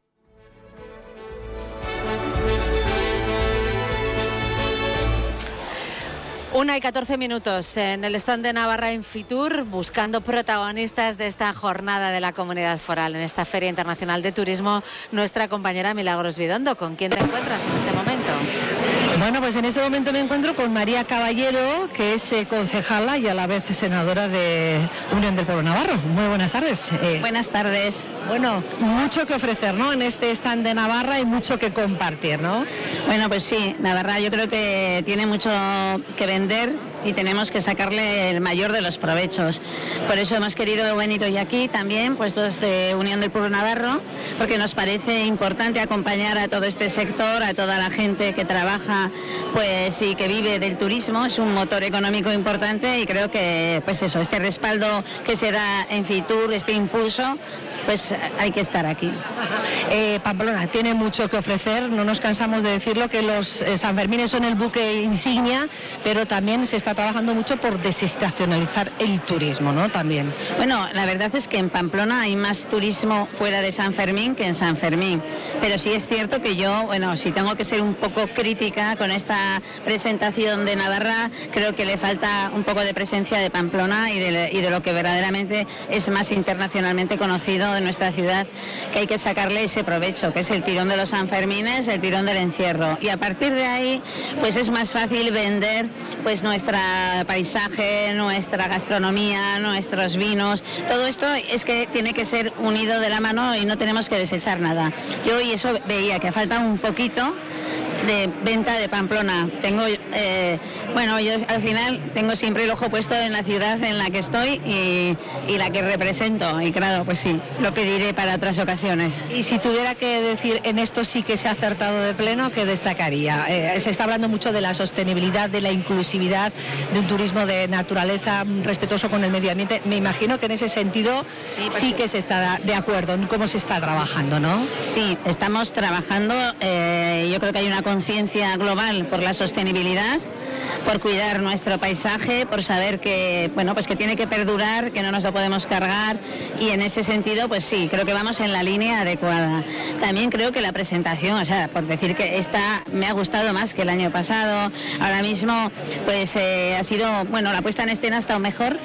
Una y 14 minutos en el stand de Navarra en Fitur, buscando protagonistas de esta jornada de la comunidad foral en esta Feria Internacional de Turismo, nuestra compañera Milagros Vidondo. ¿Con quién te encuentras en este momento? Bueno, pues en este momento me encuentro con María Caballero, que es eh, concejala y a la vez senadora de Unión del Pueblo Navarro. Muy buenas tardes. Eh, buenas tardes. Bueno, mucho que ofrecer, ¿no? En este stand de Navarra y mucho que compartir, ¿no? Bueno, pues sí, Navarra yo creo que tiene mucho que vender y tenemos que sacarle el mayor de los provechos. Por eso hemos querido venir hoy aquí también, pues de Unión del Pueblo Navarro, porque nos parece importante acompañar a todo este sector, a toda la gente que trabaja pues y que vive del turismo, es un motor económico importante y creo que pues eso, este respaldo que se da en Fitur, este impulso, pues hay que estar aquí. Eh, Pamplona tiene mucho que ofrecer, no nos cansamos de decirlo, que los eh, San Fermines son el buque insignia, pero también se está trabajando mucho por desestacionalizar el turismo, ¿no? También. Bueno, la verdad es que en Pamplona hay más turismo fuera de San Fermín que en San Fermín, pero sí es cierto que yo, bueno, si tengo que ser un poco crítica con esta presentación de Navarra, creo que le falta un poco de presencia de Pamplona y de, y de lo que verdaderamente es más internacionalmente conocido de nuestra ciudad, que hay que sacarle ese provecho, que es el tirón de los Sanfermines, el tirón del encierro. Y a partir de ahí, pues es más fácil vender pues nuestra paisaje, nuestra gastronomía, nuestros vinos. Todo esto es que tiene que ser unido de la mano y no tenemos que desechar nada. Yo y eso veía que falta un poquito de venta de Pamplona. Tengo, eh, bueno, yo al final tengo siempre el ojo puesto en la ciudad en la que estoy y, y, la que represento. Y claro, pues sí, lo pediré para otras ocasiones. Y si tuviera que decir en esto sí que se ha acertado de pleno, ¿qué destacaría? Eh, se está hablando mucho de la sostenibilidad, de la inclusividad, de un turismo de naturaleza respetuoso con el medio ambiente. Me imagino que en ese sentido sí, sí que se está de acuerdo en cómo se está trabajando, ¿no? Sí, estamos trabajando. Eh, yo creo que hay una conciencia global por la sostenibilidad por cuidar nuestro paisaje, por saber que bueno pues que tiene que perdurar, que no nos lo podemos cargar y en ese sentido pues sí, creo que vamos en la línea adecuada. También creo que la presentación, o sea, por decir que esta me ha gustado más que el año pasado, ahora mismo pues eh, ha sido, bueno, la puesta en escena ha estado mejor,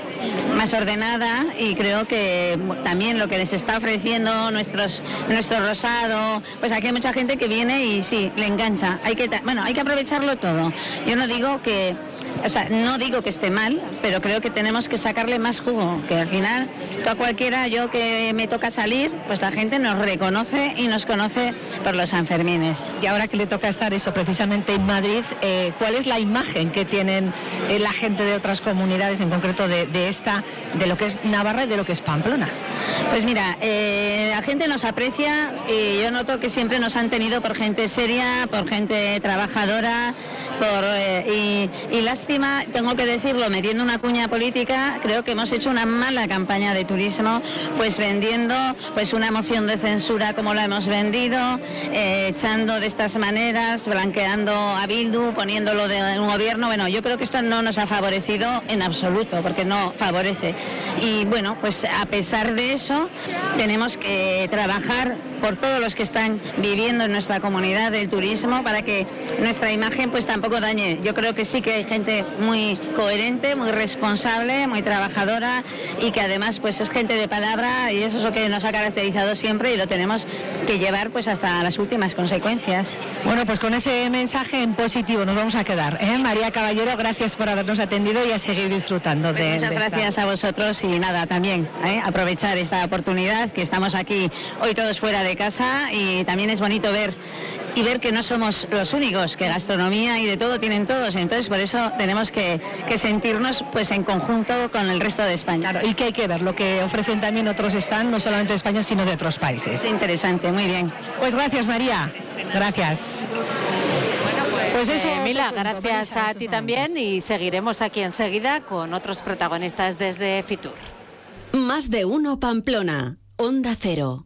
más ordenada y creo que también lo que les está ofreciendo nuestros nuestro rosado, pues aquí hay mucha gente que viene y sí, le engancha. Hay que bueno, hay que aprovecharlo todo. Yo no digo que o sea, no digo que esté mal, pero creo que tenemos que sacarle más jugo, que al final, tú a cualquiera, yo que me toca salir, pues la gente nos reconoce y nos conoce por los Sanfermines. Y ahora que le toca estar eso precisamente en Madrid, eh, ¿cuál es la imagen que tienen eh, la gente de otras comunidades, en concreto de, de, esta, de lo que es Navarra y de lo que es Pamplona? Pues mira, eh, la gente nos aprecia y yo noto que siempre nos han tenido por gente seria, por gente trabajadora, por, y, y tengo que decirlo, metiendo una cuña política, creo que hemos hecho una mala campaña de turismo, pues vendiendo pues una moción de censura como la hemos vendido, eh, echando de estas maneras, blanqueando a Bildu, poniéndolo de un gobierno. Bueno, yo creo que esto no nos ha favorecido en absoluto, porque no favorece. Y bueno, pues a pesar de eso, tenemos que trabajar por todos los que están viviendo en nuestra comunidad del turismo para que nuestra imagen pues tampoco dañe. Yo creo que sí que hay gente muy coherente, muy responsable, muy trabajadora y que además pues es gente de palabra y eso es lo que nos ha caracterizado siempre y lo tenemos que llevar pues hasta las últimas consecuencias. Bueno, pues con ese mensaje en positivo nos vamos a quedar. ¿eh? María Caballero, gracias por habernos atendido y a seguir disfrutando Pues de Muchas de esta- gracias a vosotros y nada, también ¿eh? aprovechar esta oportunidad que estamos aquí hoy todos fuera de casa y también es bonito ver y ver que no somos los únicos, que gastronomía y de todo tienen todos, entonces por eso tenemos que, que sentirnos pues en conjunto con el resto de España. Claro, y que hay que ver lo que ofrecen también otros stands, no solamente de España, sino de otros países. Es interesante, muy bien. Pues gracias, María. Gracias. Pues eso, eso, Mila, gracias a ti también y seguiremos aquí enseguida con otros protagonistas desde Fitur. Más de uno Pamplona. Onda Cero.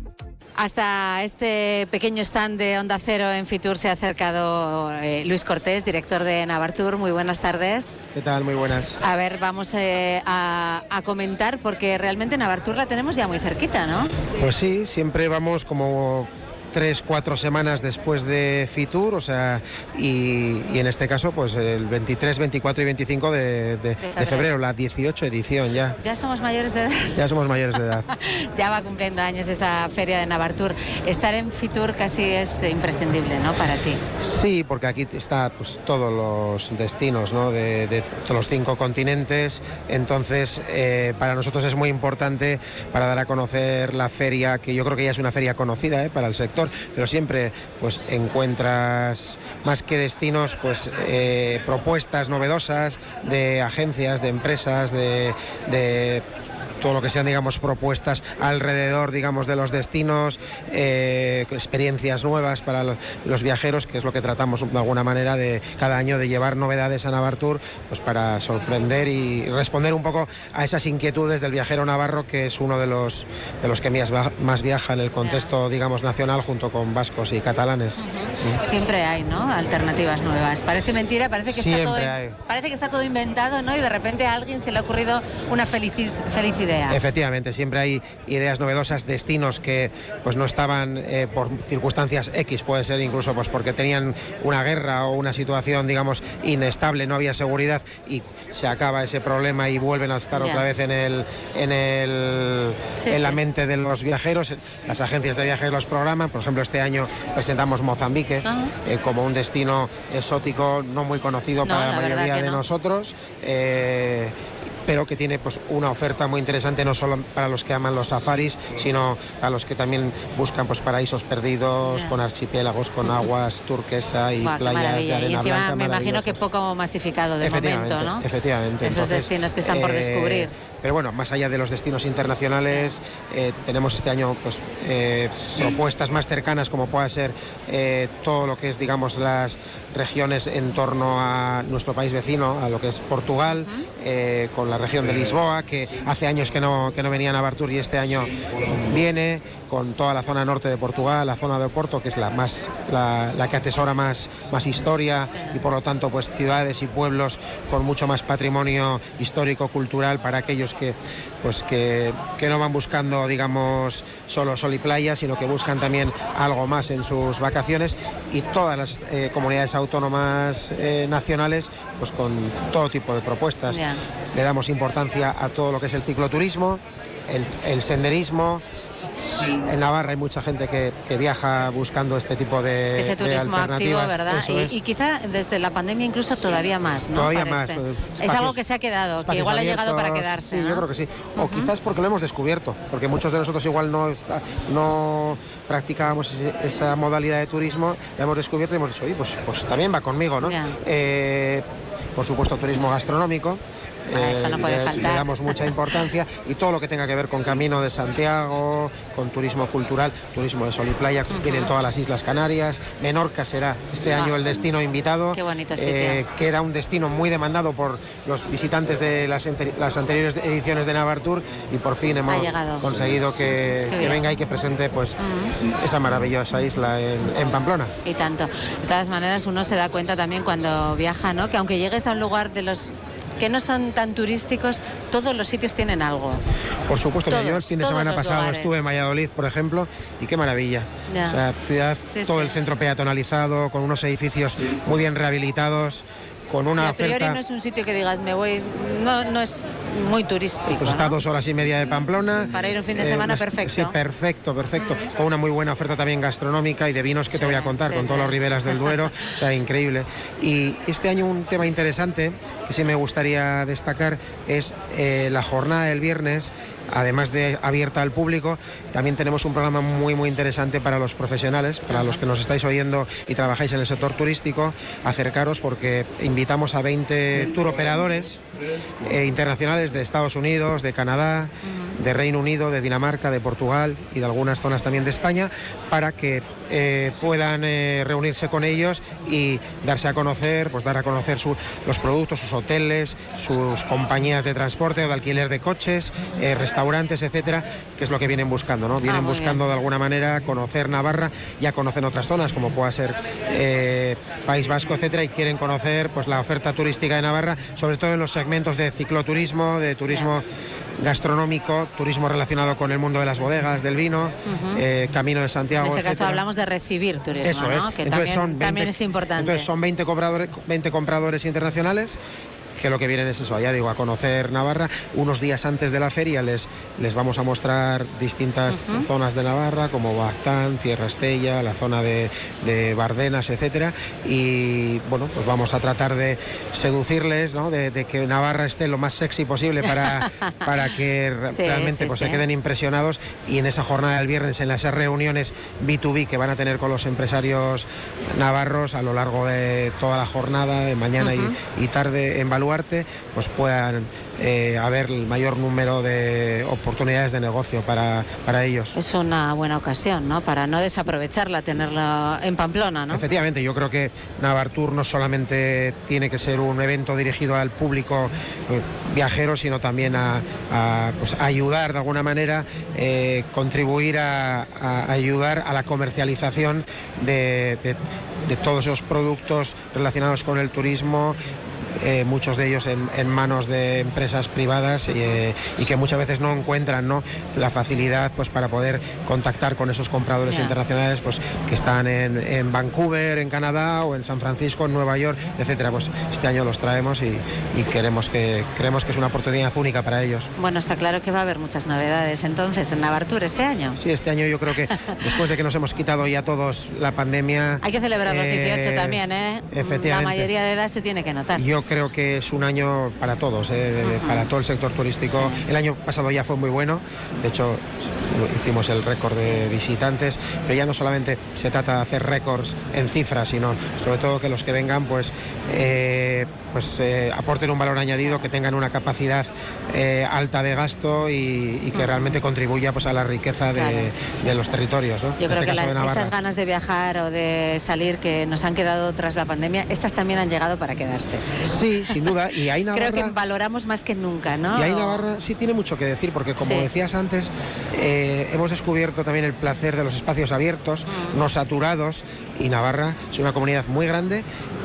Hasta este pequeño stand de Onda Cero en Fitur se ha acercado eh, Luis Cortés, director de Navartur. Muy buenas tardes. ¿Qué tal? Muy buenas. A ver, vamos eh, a, a comentar porque realmente Navartur la tenemos ya muy cerquita, ¿no? Pues sí, siempre vamos como tres, cuatro semanas después de Fitur, o sea, y, y en este caso, pues el 23, 24 y 25 de, de- de febrero. febrero, la 18 edición ya. Ya somos mayores de edad. Ya somos mayores de edad. ya va cumpliendo años esa feria de Navartur. Estar en Fitur casi es imprescindible, ¿no? Para ti. Sí, porque aquí está pues, todos los destinos ¿no? de, de los cinco continentes. Entonces, eh, para nosotros es muy importante para dar a conocer la feria, que yo creo que ya es una feria conocida ¿eh? para el sector, pero siempre pues, encuentras más que destinos, pues eh, propuestas novedosas de agencias, de empresas, de- de todo lo que sean, digamos, propuestas alrededor, digamos, de los destinos, eh, experiencias nuevas para los, los viajeros, que es lo que tratamos de alguna manera de cada año de llevar novedades a Navartur, pues para sorprender y responder un poco a esas inquietudes del viajero navarro, que es uno de los de los que más, viaja en el contexto, digamos, nacional, junto con vascos y catalanes. Siempre hay, ¿no? Alternativas nuevas. Parece mentira, parece que, está todo, hay. parece que está todo inventado, ¿no? Y de repente a alguien se le ha ocurrido una felici- feliz idea. Efectivamente, siempre hay ideas novedosas, destinos que pues no estaban eh, por circunstancias X, puede ser incluso pues porque tenían una guerra o una situación, digamos, inestable, no había seguridad y se acaba ese problema y vuelven a estar otra vez en el en el Sí, en la mente de los viajeros. Las agencias de viajes los programan, por ejemplo, este año presentamos Mozambique Ajá. eh, como un destino exótico no muy conocido No, para la mayoría de no. nosotros. eh, pero que tiene pues una oferta muy interesante no solo para los que aman los safaris, sino a los que también buscan pues paraísos perdidos, con archipiélagos, con aguas turquesa y playas de arena Y encima blanca me imagino que poco masificado de momento, ¿no? Efectivamente. Esos Entonces, destinos que están por eh, descubrir. Pero bueno, más allá de los destinos internacionales, eh, tenemos este año pues, eh, propuestas más cercanas como pueda ser eh, todo lo que es, digamos, las regiones en torno a nuestro país vecino, a lo que es Portugal, con la región de Lisboa, que hace años que no, que no venía a Navartur y este año viene, con toda la zona norte de Portugal, la zona de Oporto, que es la, más, la, la que atesora más, más historia y por lo tanto pues ciudades y pueblos con mucho más patrimonio histórico, cultural para aquellos que, pues, que, que no van buscando digamos solo sol y playa, sino que buscan también algo más en sus vacaciones y todas las eh, comunidades autónomas eh, nacionales pues con todo tipo de propuestas. Le damos importancia a todo lo que es el cicloturismo, el, el senderismo. En Navarra hay mucha gente que, que viaja buscando este tipo de, Es que ese turismo activo. ¿verdad? Y, quizá desde la pandemia incluso todavía más, ¿no? Todavía Parece. más, eh, Es algo que se ha quedado, que igual ha llegado para quedarse. Sí, ¿no? yo creo que sí. O quizás porque lo hemos descubierto, porque muchos de nosotros igual no, está- no practicábamos ese- esa modalidad de turismo, la hemos descubierto y hemos dicho, oye, pues, pues también va conmigo, ¿no? Eh, por supuesto, turismo gastronómico. Ah, eso no puede le- faltar. le damos mucha importancia y todo lo que tenga que ver con Camino de Santiago, con turismo cultural, turismo de sol y playa, vienen todas las Islas Canarias, Menorca será este Ah. año el destino invitado, Qué bonito eh, que era un destino muy demandado por los visitantes de las, ante- las anteriores ediciones de Navartur y por fin hemos conseguido que, que venga y que presente pues esa maravillosa isla en, en Pamplona. Y tanto. De todas maneras, uno se da cuenta también cuando viaja, ¿no? Que aunque llegues a un lugar de los que no son tan turísticos, todos los sitios tienen algo. Por supuesto, mira, yo el Todos, fin de todos semana pasado lugares. estuve en Valladolid, por ejemplo, y qué maravilla. Ya. O sea, ciudad, Sí, todo sí. el centro peatonalizado, con unos edificios muy bien rehabilitados, con una y a priori oferta... no es un sitio que digas, me voy, no, no es muy turístico. Pues está ¿no? dos horas y media de Pamplona. Para ir un fin de Eh, semana perfecto. Sí, perfecto, perfecto. Con una muy buena oferta también gastronómica y de vinos que te voy a contar, sí, con todos los riberas del Duero. o sea, increíble. Y este año un tema interesante que sí me gustaría destacar es eh, la jornada del viernes. Además de abierta al público, también tenemos un programa muy muy interesante para los profesionales, para los que nos estáis oyendo y trabajáis en el sector turístico, acercaros porque invitamos a 20 tour operadores eh, internacionales de Estados Unidos, de Canadá, de Reino Unido, de Dinamarca, de Portugal y de algunas zonas también de España, para que eh, puedan eh, reunirse con ellos y darse a conocer, pues dar a conocer su- los productos, sus hoteles, sus compañías de transporte o de alquiler de coches, eh, restaurantes, etcétera, que es lo que vienen buscando, ¿no? Vienen Ah, buscando de alguna manera conocer Navarra, ya conocen otras zonas como pueda ser País Vasco, etcétera, y quieren conocer pues la oferta turística de Navarra, sobre todo en los segmentos de cicloturismo, de turismo gastronómico, turismo relacionado con el mundo de las bodegas, del vino, eh, Camino de Santiago. En este caso etcétera. hablamos de recibir turismo, Eso ¿no? es. Que Entonces también, son 20 también es importante. Entonces son 20 compradores, 20 compradores internacionales que lo que vienen es eso, ya digo, a conocer Navarra. Unos días antes de la feria les, les vamos a mostrar distintas zonas de Navarra, como Bactán, Tierra Estella, la zona de, de Bardenas, etcétera. Y bueno, pues vamos a tratar de seducirles, ¿no? de, de que Navarra esté lo más sexy posible para, para que Sí, realmente sí, pues, sí. se queden impresionados. Y en esa jornada del viernes, en las reuniones B2B que van a tener con los empresarios navarros a lo largo de toda la jornada, de mañana y- tarde en Pues puedan eh, haber el mayor número de oportunidades de negocio para, para ellos. Es una buena ocasión, ¿no? Para no desaprovecharla, tenerla en Pamplona, ¿no? Efectivamente, yo creo que Navartur no solamente tiene que ser un evento dirigido al público eh, viajero, sino también a, a, pues, ayudar de alguna manera, eh, contribuir a, a ayudar a la comercialización de, de- de todos esos productos relacionados con el turismo. Eh, muchos de ellos en, en manos de empresas privadas eh, y que muchas veces no encuentran ¿no? la facilidad pues para poder contactar con esos compradores internacionales pues que están en, en Vancouver, en Canadá o en San Francisco, en Nueva York, etcétera. Pues este año los traemos y, y queremos que creemos que es una oportunidad única para ellos. Bueno, está claro que va a haber muchas novedades entonces en Navartur este año. Sí, este año yo creo que después de que nos hemos quitado ya todos la pandemia. Hay que celebrar los eh, 18 también, ¿eh? efectivamente. La mayoría de edad se tiene que notar. Yo creo que es un año para todos, eh, para todo el sector turístico. El año pasado ya fue muy bueno, de hecho hicimos el récord de visitantes, pero ya no solamente se trata de hacer récords en cifras, sino sobre todo que los que vengan pues, eh, pues eh, aporten un valor añadido, que tengan una capacidad alta de gasto y, y que realmente contribuya pues, a la riqueza de, los territorios. ¿no? Yo En creo este que la- esas ganas de viajar o de salir que nos han quedado tras la pandemia, estas también han llegado para quedarse. Sí, sin duda. Y ahí Navarra... Creo que valoramos más que nunca, ¿no? Y ahí Navarra sí tiene mucho que decir, porque como Sí. decías antes, eh, hemos descubierto también el placer de los espacios abiertos, Mm. no saturados, y Navarra es una comunidad muy grande.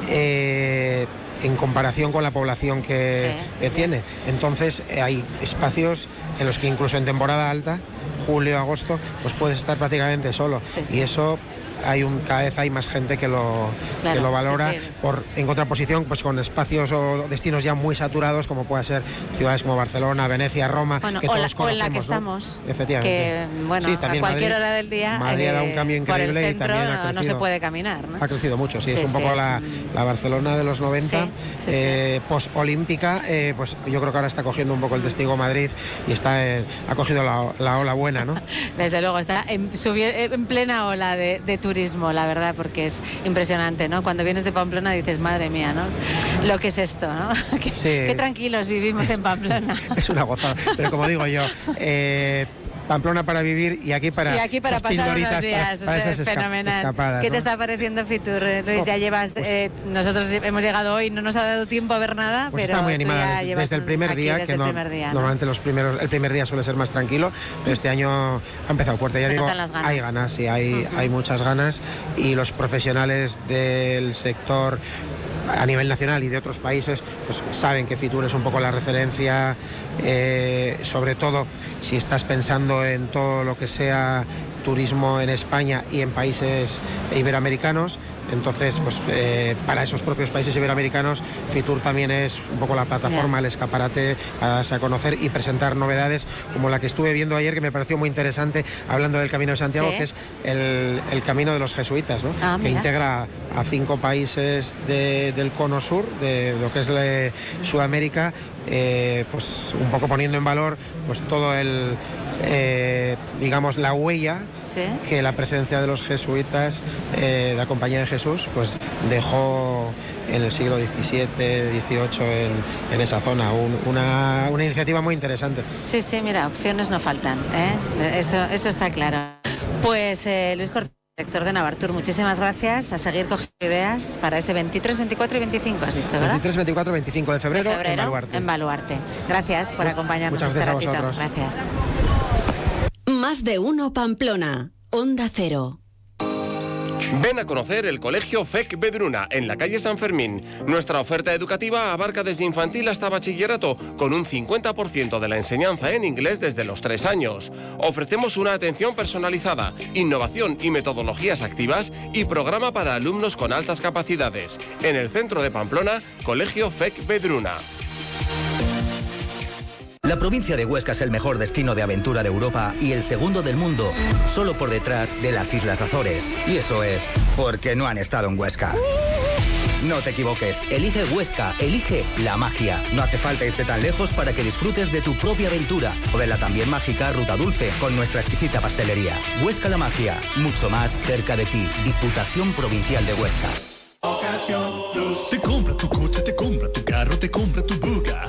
eh, en comparación con la población que, Sí, sí, que sí. tiene. Entonces eh, hay espacios en los que incluso en temporada alta, julio, agosto, pues puedes estar prácticamente solo. Y eso hay un, cada vez hay más gente que lo, Claro, que lo valora sí, sí. por en contraposición pues con espacios o destinos ya muy saturados como puede ser ciudades como Barcelona, Venecia, Roma, Bueno, que o, la, todos o en la que conocemos, ¿no? estamos. Efectivamente. Que, bueno, Sí, a también cualquier Madrid- hora del día. Madrid ha dado un cambio por el increíble y centro también ha no- no se crecido. puede caminar, ¿no? Ha crecido mucho, sí, es un poco la, la Barcelona de los 90, Sí, sí, eh, post-olímpica, eh, pues yo creo que ahora está cogiendo un poco el testigo Madrid y está en- ha cogido la, la ola buena, ¿no? Desde luego, está en, en plena ola de, de turismo, la verdad, porque es impresionante, ¿no? Cuando vienes de Pamplona dices, madre mía, ¿no? Lo que es esto, ¿no? qué, qué tranquilos vivimos en Pamplona. es una gozada. Pero como digo yo, eh, Pamplona para vivir y aquí para y aquí para pasar unos días, para, para fenomenal. Escapadas, ¿Qué ¿no? te está pareciendo Fitur, Luis? Oh, ya llevas, pues, eh, nosotros hemos llegado hoy, no nos ha dado tiempo a ver nada, pues pero está muy animada desde, el primer día, desde que el no- primer día, ¿no? normalmente los primeros, el primer día suele ser más tranquilo, pero este año ha empezado fuerte. Ya Se digo, ganas. hay ganas, sí, hay, hay muchas ganas y los profesionales del sector a nivel nacional y de otros países pues saben que Fitur es un poco la referencia eh, sobre todo si estás pensando en todo lo que sea turismo en España y en países iberoamericanos entonces pues eh, para esos propios países iberoamericanos Fitur también es un poco la plataforma, el escaparate a darse a conocer y presentar novedades como la que estuve viendo ayer que me pareció muy interesante hablando del Camino de Santiago Sí. que es el, el camino de los jesuitas ¿no? Ah, que integra a cinco países de- del cono sur, de lo que es eh, Sudamérica, eh, pues un poco poniendo en valor pues todo el, eh, digamos, la huella Sí. que la presencia de los jesuitas eh, de la Compañía de Jesús pues dejó en el siglo XVII, XVIII en, en esa zona. Un- una, una iniciativa muy interesante. Sí, sí, mira, opciones no faltan, ¿eh? Eso, eso está claro. Pues eh, Luis Cortés, director de Navartur, muchísimas gracias. A seguir cogiendo ideas para ese 23, 24 y 25, has dicho, ¿verdad? 23, 24, 25 de febrero, de febrero en Baluarte. en Baluarte. Gracias por acompañarnos Muchas este ratito. Gracias. Más de uno Pamplona. Onda Cero. Ven a conocer el Colegio FEC Bedruna en la calle San Fermín. Nuestra oferta educativa abarca desde infantil hasta bachillerato, con un 50% de la enseñanza en inglés desde los 3 años. Ofrecemos una atención personalizada, innovación y metodologías activas y programa para alumnos con altas capacidades. En el centro de Pamplona, Colegio FEC Bedruna. La provincia de Huesca es el mejor destino de aventura de Europa y el segundo del mundo, solo por detrás de las Islas Azores. Y eso es porque no han estado en Huesca. No te equivoques, elige Huesca, elige la magia. No hace falta irse tan lejos para que disfrutes de tu propia aventura o de la también mágica Ruta Dulce con nuestra exquisita pastelería. Huesca la magia, mucho más cerca de ti. Diputación Provincial de Huesca. Te compra tu coche, te compra tu carro, te compra tu buga.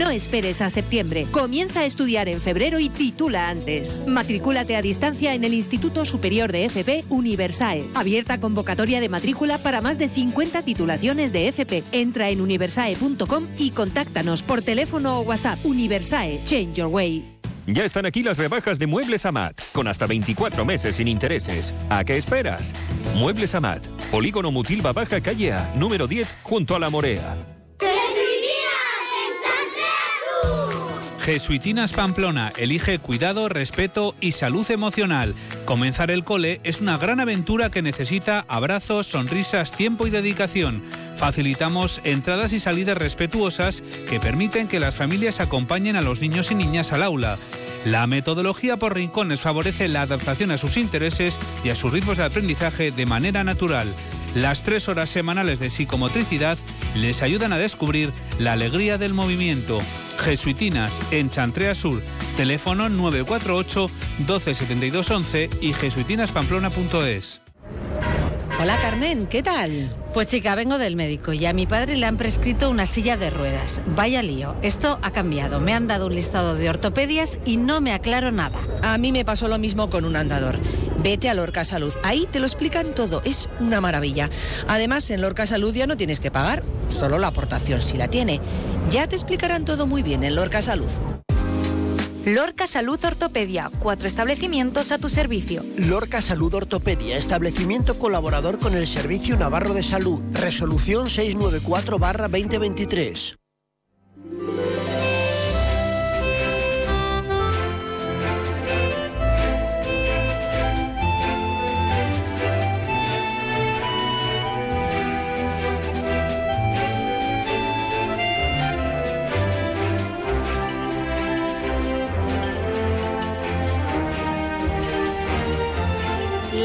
No esperes a septiembre. Comienza a estudiar en febrero y titula antes. Matricúlate a distancia en el Instituto Superior de FP Universae. Abierta convocatoria de matrícula para más de 50 titulaciones de FP. Entra en universae.com y contáctanos por teléfono o WhatsApp. Universae, change your way. Ya están aquí las rebajas de Muebles Amat, con hasta 24 meses sin intereses. ¿A qué esperas? Muebles Amat, Polígono Mutilva Baja Calle A, número 10, junto a la Morea. Jesuitinas Pamplona elige cuidado, respeto y salud emocional. Comenzar el cole es una gran aventura que necesita abrazos, sonrisas, tiempo y dedicación. Facilitamos entradas y salidas respetuosas que permiten que las familias acompañen a los niños y niñas al aula. La metodología por rincones favorece la adaptación a sus intereses y a sus ritmos de aprendizaje de manera natural. Las tres horas semanales de psicomotricidad les ayudan a descubrir la alegría del movimiento. Jesuitinas en Chantrea Sur, teléfono 948 12 72 11 y jesuitinaspamplona.es. Hola Carmen, ¿qué tal? Pues chica, vengo del médico y a mi padre le han prescrito una silla de ruedas. Vaya lío, esto ha cambiado. Me han dado un listado de ortopedias y no me aclaro nada. A mí me pasó lo mismo con un andador. Vete a Lorca Salud. Ahí te lo explican todo. Es una maravilla. Además, en Lorca Salud ya no tienes que pagar. Solo la aportación si la tiene. Ya te explicarán todo muy bien en Lorca Salud. Lorca Salud Ortopedia, cuatro establecimientos a tu servicio. Lorca Salud Ortopedia, establecimiento colaborador con el Servicio Navarro de Salud. Resolución 694-2023.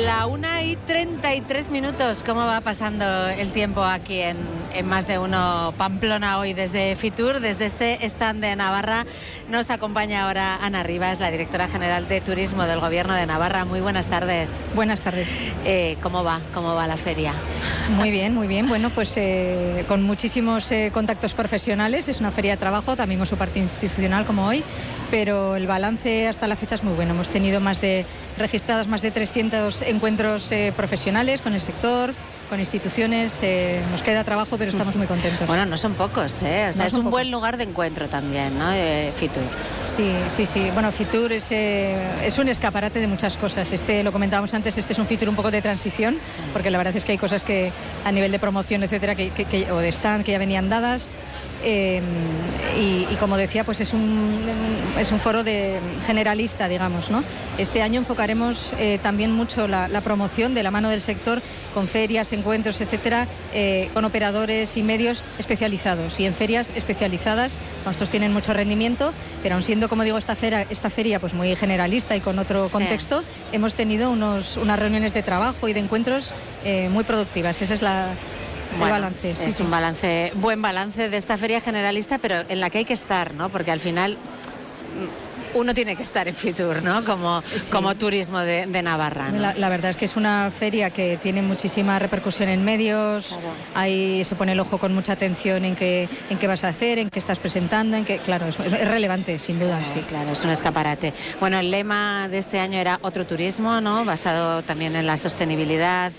La una y 33 minutos. ¿Cómo va pasando el tiempo aquí en en, Más de Uno Pamplona hoy desde Fitur, desde este stand de Navarra? Nos acompaña ahora Ana Rivas, la directora general de Turismo del Gobierno de Navarra. Muy buenas tardes. Buenas tardes. Eh, ¿Cómo va? ¿Cómo va la feria? Muy bien, muy bien. Bueno, pues eh, con muchísimos eh, contactos profesionales. Es una feria de trabajo, también con su parte institucional como hoy, pero el balance hasta la fecha es muy bueno. Hemos tenido más de registradas más de 300 encuentros profesionales con el sector, con instituciones. Eh, nos queda trabajo, pero estamos muy contentos. Bueno, no son pocos, ¿eh? O sea, no es un pocos. buen lugar de encuentro también, ¿no? Eh, Fitur. Sí, sí, sí. Bueno, Fitur es, eh, es un escaparate de muchas cosas. Este, lo comentábamos antes, este es un Fitur un poco de transición, sí. porque la verdad es que hay cosas que a nivel de promoción, etcétera, que, que, que, o de stand que ya venían dadas. Eh, y, y, como decía, pues es un, es un foro de generalista, digamos. ¿no? Este año enfocaremos eh, también mucho la, la, promoción de la mano del sector con ferias, encuentros, etcétera, eh, con operadores y medios especializados y en ferias especializadas. Estos tienen mucho rendimiento, pero aun siendo, como digo, esta feria, esta feria pues muy generalista y con otro sí. contexto, hemos tenido unos, unas reuniones de trabajo y de encuentros eh, muy productivas. Esa es la, bueno, balance, sí, es sí. un balance, buen balance de esta feria generalista, pero en la que hay que estar, ¿no? Porque al final uno tiene que estar en Fitur, ¿no? Como, sí. como turismo de, de Navarra. ¿no? La, la, verdad es que es una feria que tiene muchísima repercusión en medios, claro. ahí se pone el ojo con mucha atención en qué, en qué vas a hacer, en qué estás presentando, en qué, claro, es, es relevante, sin duda. Claro, sí. claro, es un escaparate. Bueno, el lema de este año era otro turismo, ¿no? Basado también en la sostenibilidad,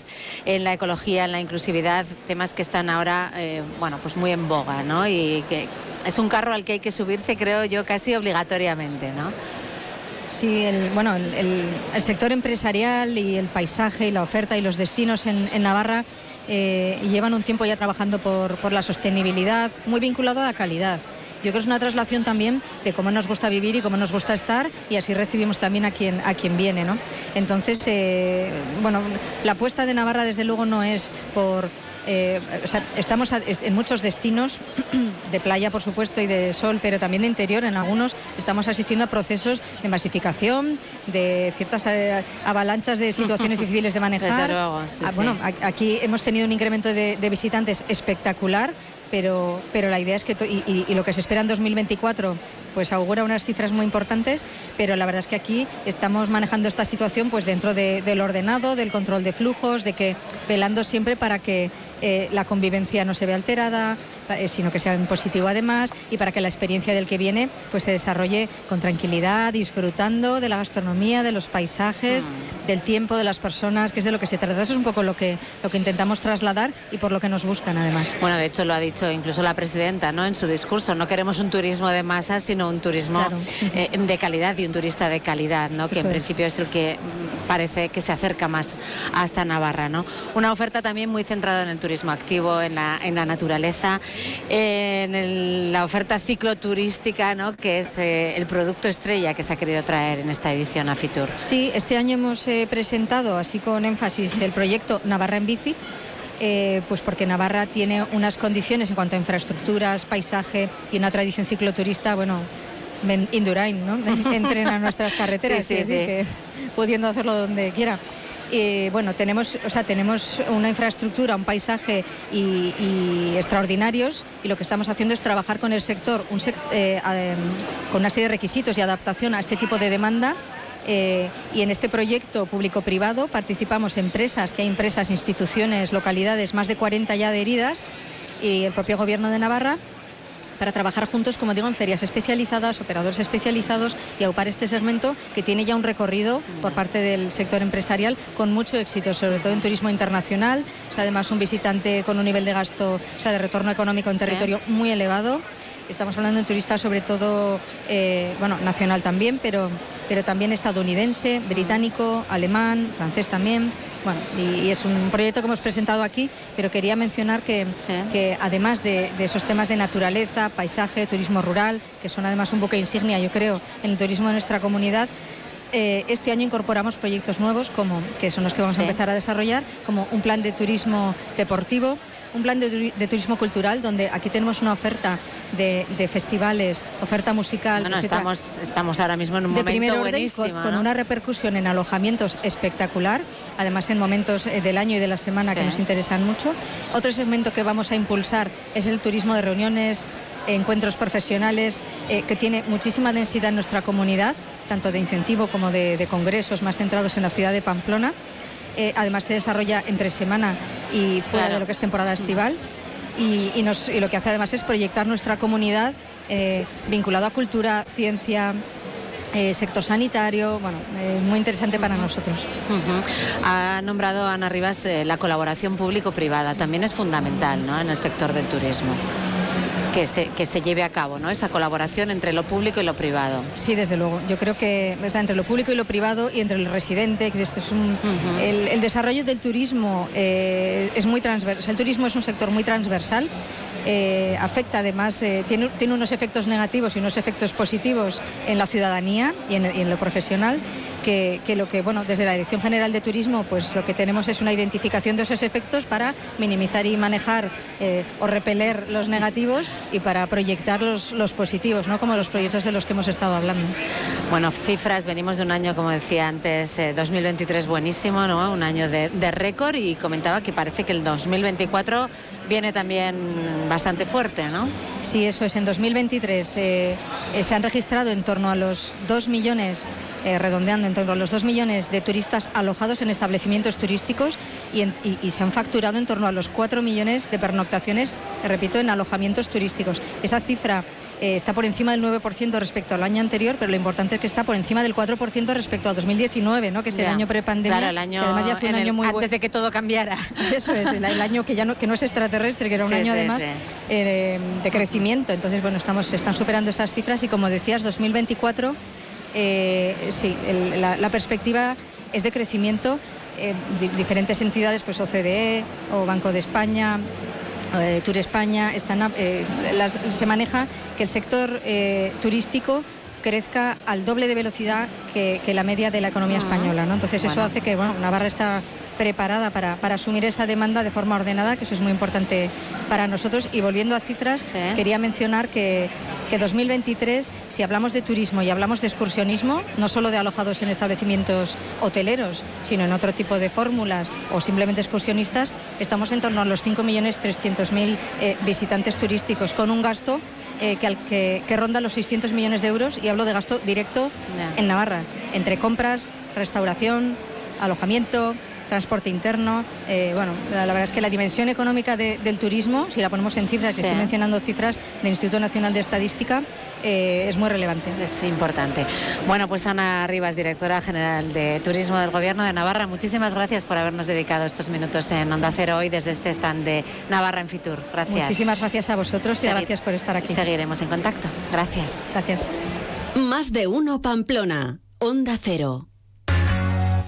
en la ecología, en la inclusividad, temas que están ahora, eh, bueno, pues muy en boga, ¿no? Y que es un carro al que hay que subirse, creo yo, casi obligatoriamente, ¿no? Sí, el, bueno, el, el, sector empresarial y el paisaje y la oferta y los destinos en, Navarra eh, llevan un tiempo ya trabajando por, por, la sostenibilidad, muy vinculado a la calidad. Yo creo que es una traslación también de cómo nos gusta vivir y cómo nos gusta estar y así recibimos también a quien, a quien viene. ¿no? Entonces, eh, bueno, la apuesta de Navarra desde luego no es por eh, o sea, estamos en muchos destinos de playa, por supuesto, y de sol, pero también de interior. En algunos estamos asistiendo a procesos de masificación, de ciertas eh, avalanchas de situaciones difíciles de manejar. Desde luego, sí, ah, bueno, sí. aquí hemos tenido un incremento de, de visitantes espectacular. Pero, pero la idea es que, y, y, y lo que se espera en 2024 pues augura unas cifras muy importantes, pero la verdad es que aquí estamos manejando esta situación pues dentro de, del ordenado, del control de flujos, de que velando siempre para que eh, la convivencia no se vea alterada, sino que sea en positivo además y para que la experiencia del que viene pues se desarrolle con tranquilidad, disfrutando de la gastronomía, de los paisajes, mm. del tiempo de las personas, que es de lo que se trata. Eso es un poco lo que, lo que intentamos trasladar y por lo que nos buscan además. Bueno, de hecho lo ha dicho incluso la presidenta ¿no? en su discurso, no queremos un turismo de masas, sino un turismo claro. eh, de calidad y un turista de calidad, ¿no? que en principio es. es el que parece que se acerca más hasta Navarra. ¿no? Una oferta también muy centrada en el turismo activo, en la, en la naturaleza, en el, la oferta cicloturística, ¿no? que es eh, el producto estrella que se ha querido traer en esta edición a Fitur. Sí, este año hemos eh, presentado, así con énfasis, el proyecto Navarra en Bici. Eh, pues porque Navarra tiene unas condiciones en cuanto a infraestructuras, paisaje y una tradición cicloturista, bueno, Indurain, ¿no? Entrena nuestras carreteras, sí, sí, sí. Que, pudiendo hacerlo donde quiera. Eh, bueno, tenemos, o sea, tenemos una infraestructura, un paisaje y, y, extraordinarios y lo que estamos haciendo es trabajar con el sector un eh, eh, con una serie de requisitos y adaptación a este tipo de demanda. Y en este proyecto público-privado participamos empresas, que hay empresas, instituciones, localidades, más de 40 ya adheridas y el propio Gobierno de Navarra para trabajar juntos, como digo, en ferias especializadas, operadores especializados y aupar este segmento que tiene ya un recorrido por parte del sector empresarial con mucho éxito, sobre todo en turismo internacional. Es además un visitante con un nivel de gasto, o sea, de retorno económico en territorio sí. muy elevado. Estamos hablando de un turista sobre todo, eh, bueno, nacional también, pero, pero también estadounidense, británico, alemán, francés también. Bueno, y, y, es un proyecto que hemos presentado aquí, pero quería mencionar que, sí. que además de, de, esos temas de naturaleza, paisaje, turismo rural, que son además un buque insignia, yo creo, en el turismo de nuestra comunidad, eh, este año incorporamos proyectos nuevos, como, que son los que vamos sí. a empezar a desarrollar, como un plan de turismo deportivo, un plan de, turismo cultural donde aquí tenemos una oferta de, festivales, oferta musical. Bueno, estamos, estamos ahora mismo en un momento buenísimo. Con, una repercusión en alojamientos espectacular, además en momentos eh, del año y de la semana que nos interesan mucho. Otro segmento que vamos a impulsar es el turismo de reuniones, encuentros profesionales, eh, que tiene muchísima densidad en nuestra comunidad, tanto de incentivo como de, congresos más centrados en la ciudad de Pamplona. Eh, además se desarrolla entre semana y fuera de lo que es temporada estival. Y, lo que hace además es proyectar nuestra comunidad eh, vinculado a cultura, ciencia, sector sanitario, bueno, muy interesante para nosotros. Ha nombrado Ana Rivas la colaboración público-privada, también es fundamental ¿no? en el sector del turismo que se, que se lleve a cabo, ¿no? Esa colaboración entre lo público y lo privado. Sí, desde luego. Yo creo que entre lo público y lo privado y entre el residente, que esto es un, el, desarrollo del turismo eh, es muy transversal. El turismo es un sector muy transversal. Eh, afecta además, eh, tiene, tiene, unos efectos negativos y unos efectos positivos en la ciudadanía y en, y en lo profesional que, lo que, bueno, desde la Dirección General de Turismo, pues lo que tenemos es una identificación de esos efectos para minimizar y manejar eh, o repeler los negativos y para proyectar los, los positivos, ¿no? Como los proyectos de los que hemos estado hablando. Bueno, cifras, venimos de un año, como decía antes, 2023 eh, buenísimo, ¿no? Un año de, de récord y comentaba que parece que el 2024 viene también bastante fuerte, ¿no? Sí, eso es. En 2023 eh, se han registrado en torno a los 2 millones eh, redondeando en torno a los 2 millones de turistas alojados en establecimientos turísticos y, se han facturado en torno a los 4 millones de pernoctaciones, repito, en alojamientos turísticos. Esa cifra eh, está por encima del 9% respecto al año anterior, pero lo importante es que está por encima del 4% respecto al 2019, ¿no? que es el año prepandemia. Claro, el año, además ya fue un año muy antes de que todo cambiara. Eso es, el, año que ya no, que no es extraterrestre, que era un año además eh, de crecimiento. Entonces, bueno, estamos, se están superando esas cifras y como decías, 2024 eh, sí, la, perspectiva es de crecimiento. Eh, diferentes entidades, pues OCDE o Banco de España, eh, Tour España, están, se maneja que el sector turístico crezca al doble de velocidad que, la media de la economía española. ¿no? Entonces eso hace que bueno, Navarra está preparada para, asumir esa demanda de forma ordenada, que eso es muy importante para nosotros. Y volviendo a cifras, quería mencionar que que 2023, si hablamos de turismo y hablamos de excursionismo, no solo de alojados en establecimientos hoteleros, sino en otro tipo de fórmulas o simplemente excursionistas, estamos en torno a los 5.300.000 eh, visitantes turísticos con un gasto eh, que, que, ronda los 600 millones de euros y hablo de gasto directo en Navarra, entre compras, restauración, alojamiento, transporte interno. Eh, bueno, la, verdad es que la dimensión económica del turismo, si la ponemos en cifras, que estoy mencionando cifras del Instituto Nacional de Estadística, eh, es muy relevante. Es importante. Bueno, pues Ana Rivas, directora general de Turismo del Gobierno de Navarra, muchísimas gracias por habernos dedicado estos minutos en Onda Cero hoy desde este stand de Navarra en Fitur. Gracias. Muchísimas gracias a vosotros y gracias por estar aquí. Seguiremos en contacto. Gracias. Gracias. Más de uno Pamplona. Onda Cero.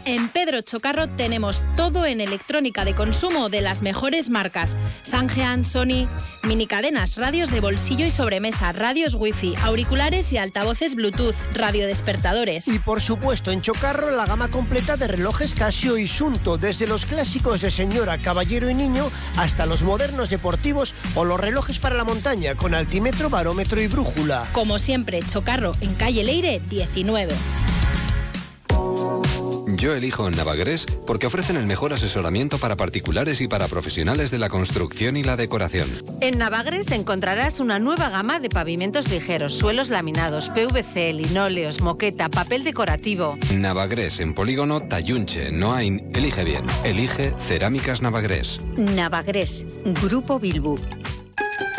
En Pedro Chocarro tenemos todo en electrónica de consumo de las mejores marcas. Sangean, Sony, mini cadenas, radios de bolsillo y sobremesa, radios wifi, auriculares y altavoces Bluetooth, radiodespertadores. Y por supuesto en Chocarro la gama completa de relojes Casio y Sunto, desde los clásicos de señora, caballero y niño hasta los modernos deportivos o los relojes para la montaña con altímetro, barómetro y brújula. Como siempre, Chocarro en calle Leire 19. Yo elijo Navagrés porque ofrecen el mejor asesoramiento para particulares y para profesionales de la construcción y la decoración. En Navagres encontrarás una nueva gama de pavimentos ligeros, suelos laminados, PVC, linóleos, moqueta, papel decorativo. Navagrés en polígono Tayunche, Noain. Elige bien. Elige Cerámicas Navagrés. Navagrés, Grupo Bilbu.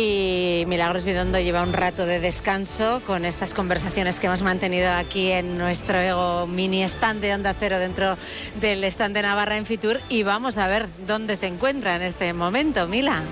Y Milagros Bidondo lleva un rato de descanso con estas conversaciones que hemos mantenido aquí en nuestro mini stand de Onda Cero dentro del stand de Navarra en Fitur y vamos a ver dónde se encuentra en este momento, Mila.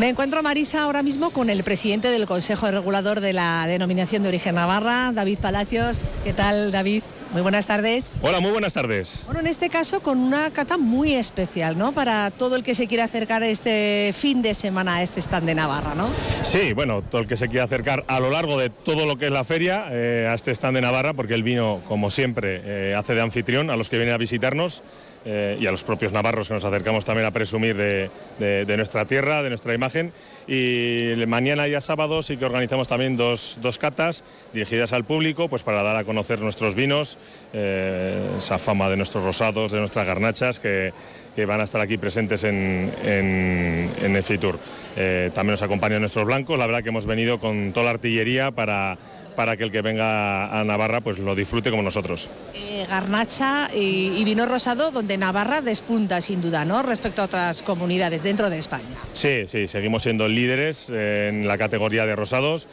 Me encuentro, Marisa, ahora mismo con el presidente del Consejo Regulador de la Denominación de Origen Navarra, David Palacios. ¿Qué tal, David? Muy buenas tardes. Hola, muy buenas tardes. Bueno, en este caso con una cata muy especial, ¿no? Para todo el que se quiera acercar este fin de semana a este stand de Navarra, ¿no? Sí, bueno, todo el que se quiera acercar a lo largo de todo lo que es la feria eh, a este stand de Navarra, porque el vino, como siempre, eh, hace de anfitrión a los que vienen a visitarnos. Eh, y a los propios navarros que nos acercamos también a presumir de, nuestra tierra, de nuestra imagen. Y mañana y a sábado sí que organizamos también dos, dos catas dirigidas al público, pues para dar a conocer nuestros vinos, eh, esa fama de nuestros rosados, de nuestras garnachas que, que van a estar aquí presentes en, en, en el Fitur. Eh, también nos acompañan nuestros blancos, la verdad que hemos venido con toda la artillería para para que el que venga a Navarra pues lo disfrute como nosotros. Eh, garnacha y, vino rosado donde Navarra despunta sin duda, ¿no? Respecto a otras comunidades dentro de España. Sí, sí, seguimos siendo líderes en la categoría de rosados.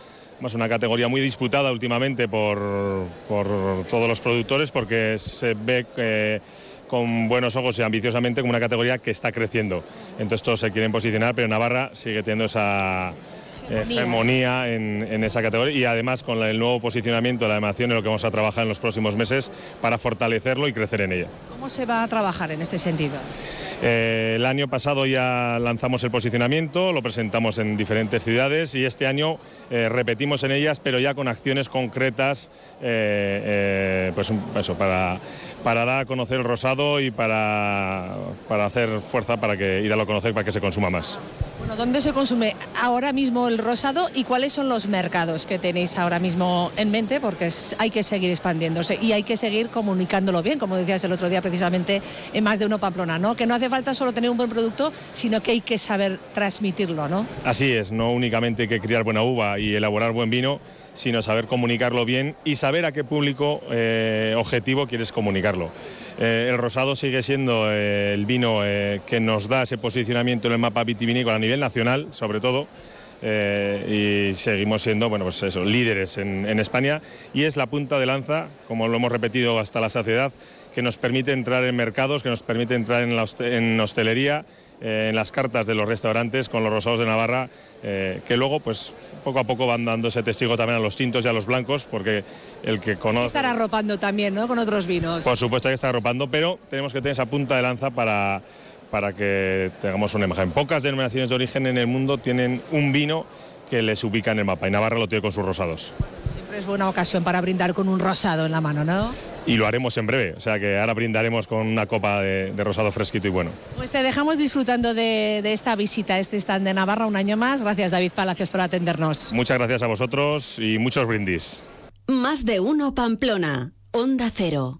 Es una categoría muy disputada últimamente por, por todos los productores porque se ve que con buenos ojos y ambiciosamente como una categoría que está creciendo. Entonces todos se quieren posicionar, pero Navarra sigue teniendo esa, hegemonía en, esa categoría y además con el nuevo posicionamiento de la animación en lo que vamos a trabajar en los próximos meses para fortalecerlo y crecer en ella. ¿Cómo se va a trabajar en este sentido? Eh, el año pasado ya lanzamos el posicionamiento, lo presentamos en diferentes ciudades y este año eh, repetimos en ellas, pero ya con acciones concretas eh, pues eso, para, para dar a conocer el rosado y para, para hacer fuerza para que ir a lo conocer para que se consuma más. Bueno, ¿dónde se consume ahora mismo el rosado y cuáles son los mercados que tenéis ahora mismo en mente? Porque hay que seguir expandiéndose y hay que seguir comunicándolo bien, como decías el otro día precisamente en más de uno Pamplona, ¿no? Que no hace falta solo tener un buen producto, sino que hay que saber transmitirlo, ¿no? Así es, no únicamente que criar buena uva y elaborar buen vino, sino saber comunicarlo bien y saber a qué público eh, objetivo quieres comunicarlo. Eh, el rosado sigue siendo eh, el vino que nos da ese posicionamiento en el mapa vitivinícola a nivel nacional, sobre todo. y seguimos siendo bueno, pues eso, líderes en, España y es la punta de lanza, como lo hemos repetido hasta la saciedad, que nos permite entrar en mercados, que nos permite entrar en, la en hostelería, en las cartas de los restaurantes con los rosados de Navarra, que luego pues poco a poco van dando ese testigo también a los tintos y a los blancos, porque el que conoce... Estar arropando también, ¿no? Con otros vinos. Por supuesto hay que estar arropando, pero tenemos que tener esa punta de lanza para, para que tengamos una imagen. Pocas denominaciones de origen en el mundo tienen un vino que les ubica en el mapa y Navarra lo tiene con sus rosados. Siempre es buena ocasión para brindar con un rosado en la mano, ¿no? y lo haremos en breve. O sea que ahora brindaremos con una copa de, rosado fresquito y bueno. Pues te dejamos disfrutando de, de, esta visita a este stand de Navarra un año más. Gracias David Palacios por atendernos. Muchas gracias a vosotros y muchos brindis. Más de uno Pamplona, Onda Cero.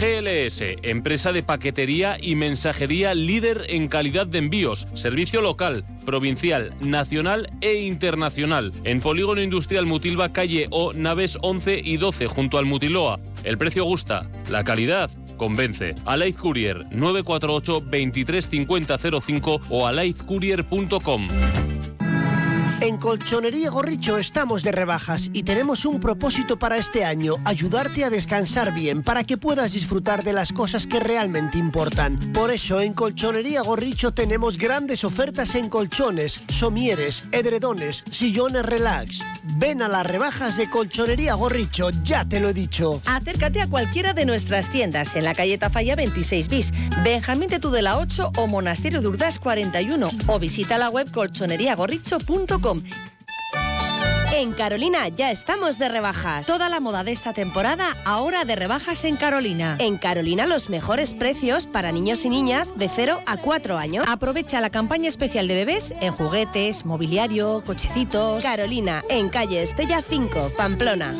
GLS, empresa de paquetería y mensajería líder en calidad de envíos, servicio local, provincial, nacional e internacional. En Polígono Industrial Mutilva, calle O, naves 11 y 12, junto al Mutiloa. El precio gusta, la calidad convence. Alaid Courier 948 235005 o alaidcourier.com. En Colchonería Gorricho estamos de rebajas y tenemos un propósito para este año, ayudarte a descansar bien para que puedas disfrutar de las cosas que realmente importan. Por eso en Colchonería Gorricho tenemos grandes ofertas en colchones, somieres, edredones, sillones relax. Ven a las rebajas de Colchonería Gorricho, ya te lo he dicho. Acércate a cualquiera de nuestras tiendas en la calle Tafalla 26 bis, Benjamín de Tudela 8 o Monasterio de Urdas 41 o visita la web colchoneriagorricho.com en Carolina ya estamos de rebajas. Toda la moda de esta temporada ahora de rebajas en Carolina. En Carolina los mejores precios para niños y niñas de 0 a 4 años. Aprovecha la campaña especial de bebés en juguetes, mobiliario, cochecitos. Carolina, en calle Estella 5, Pamplona.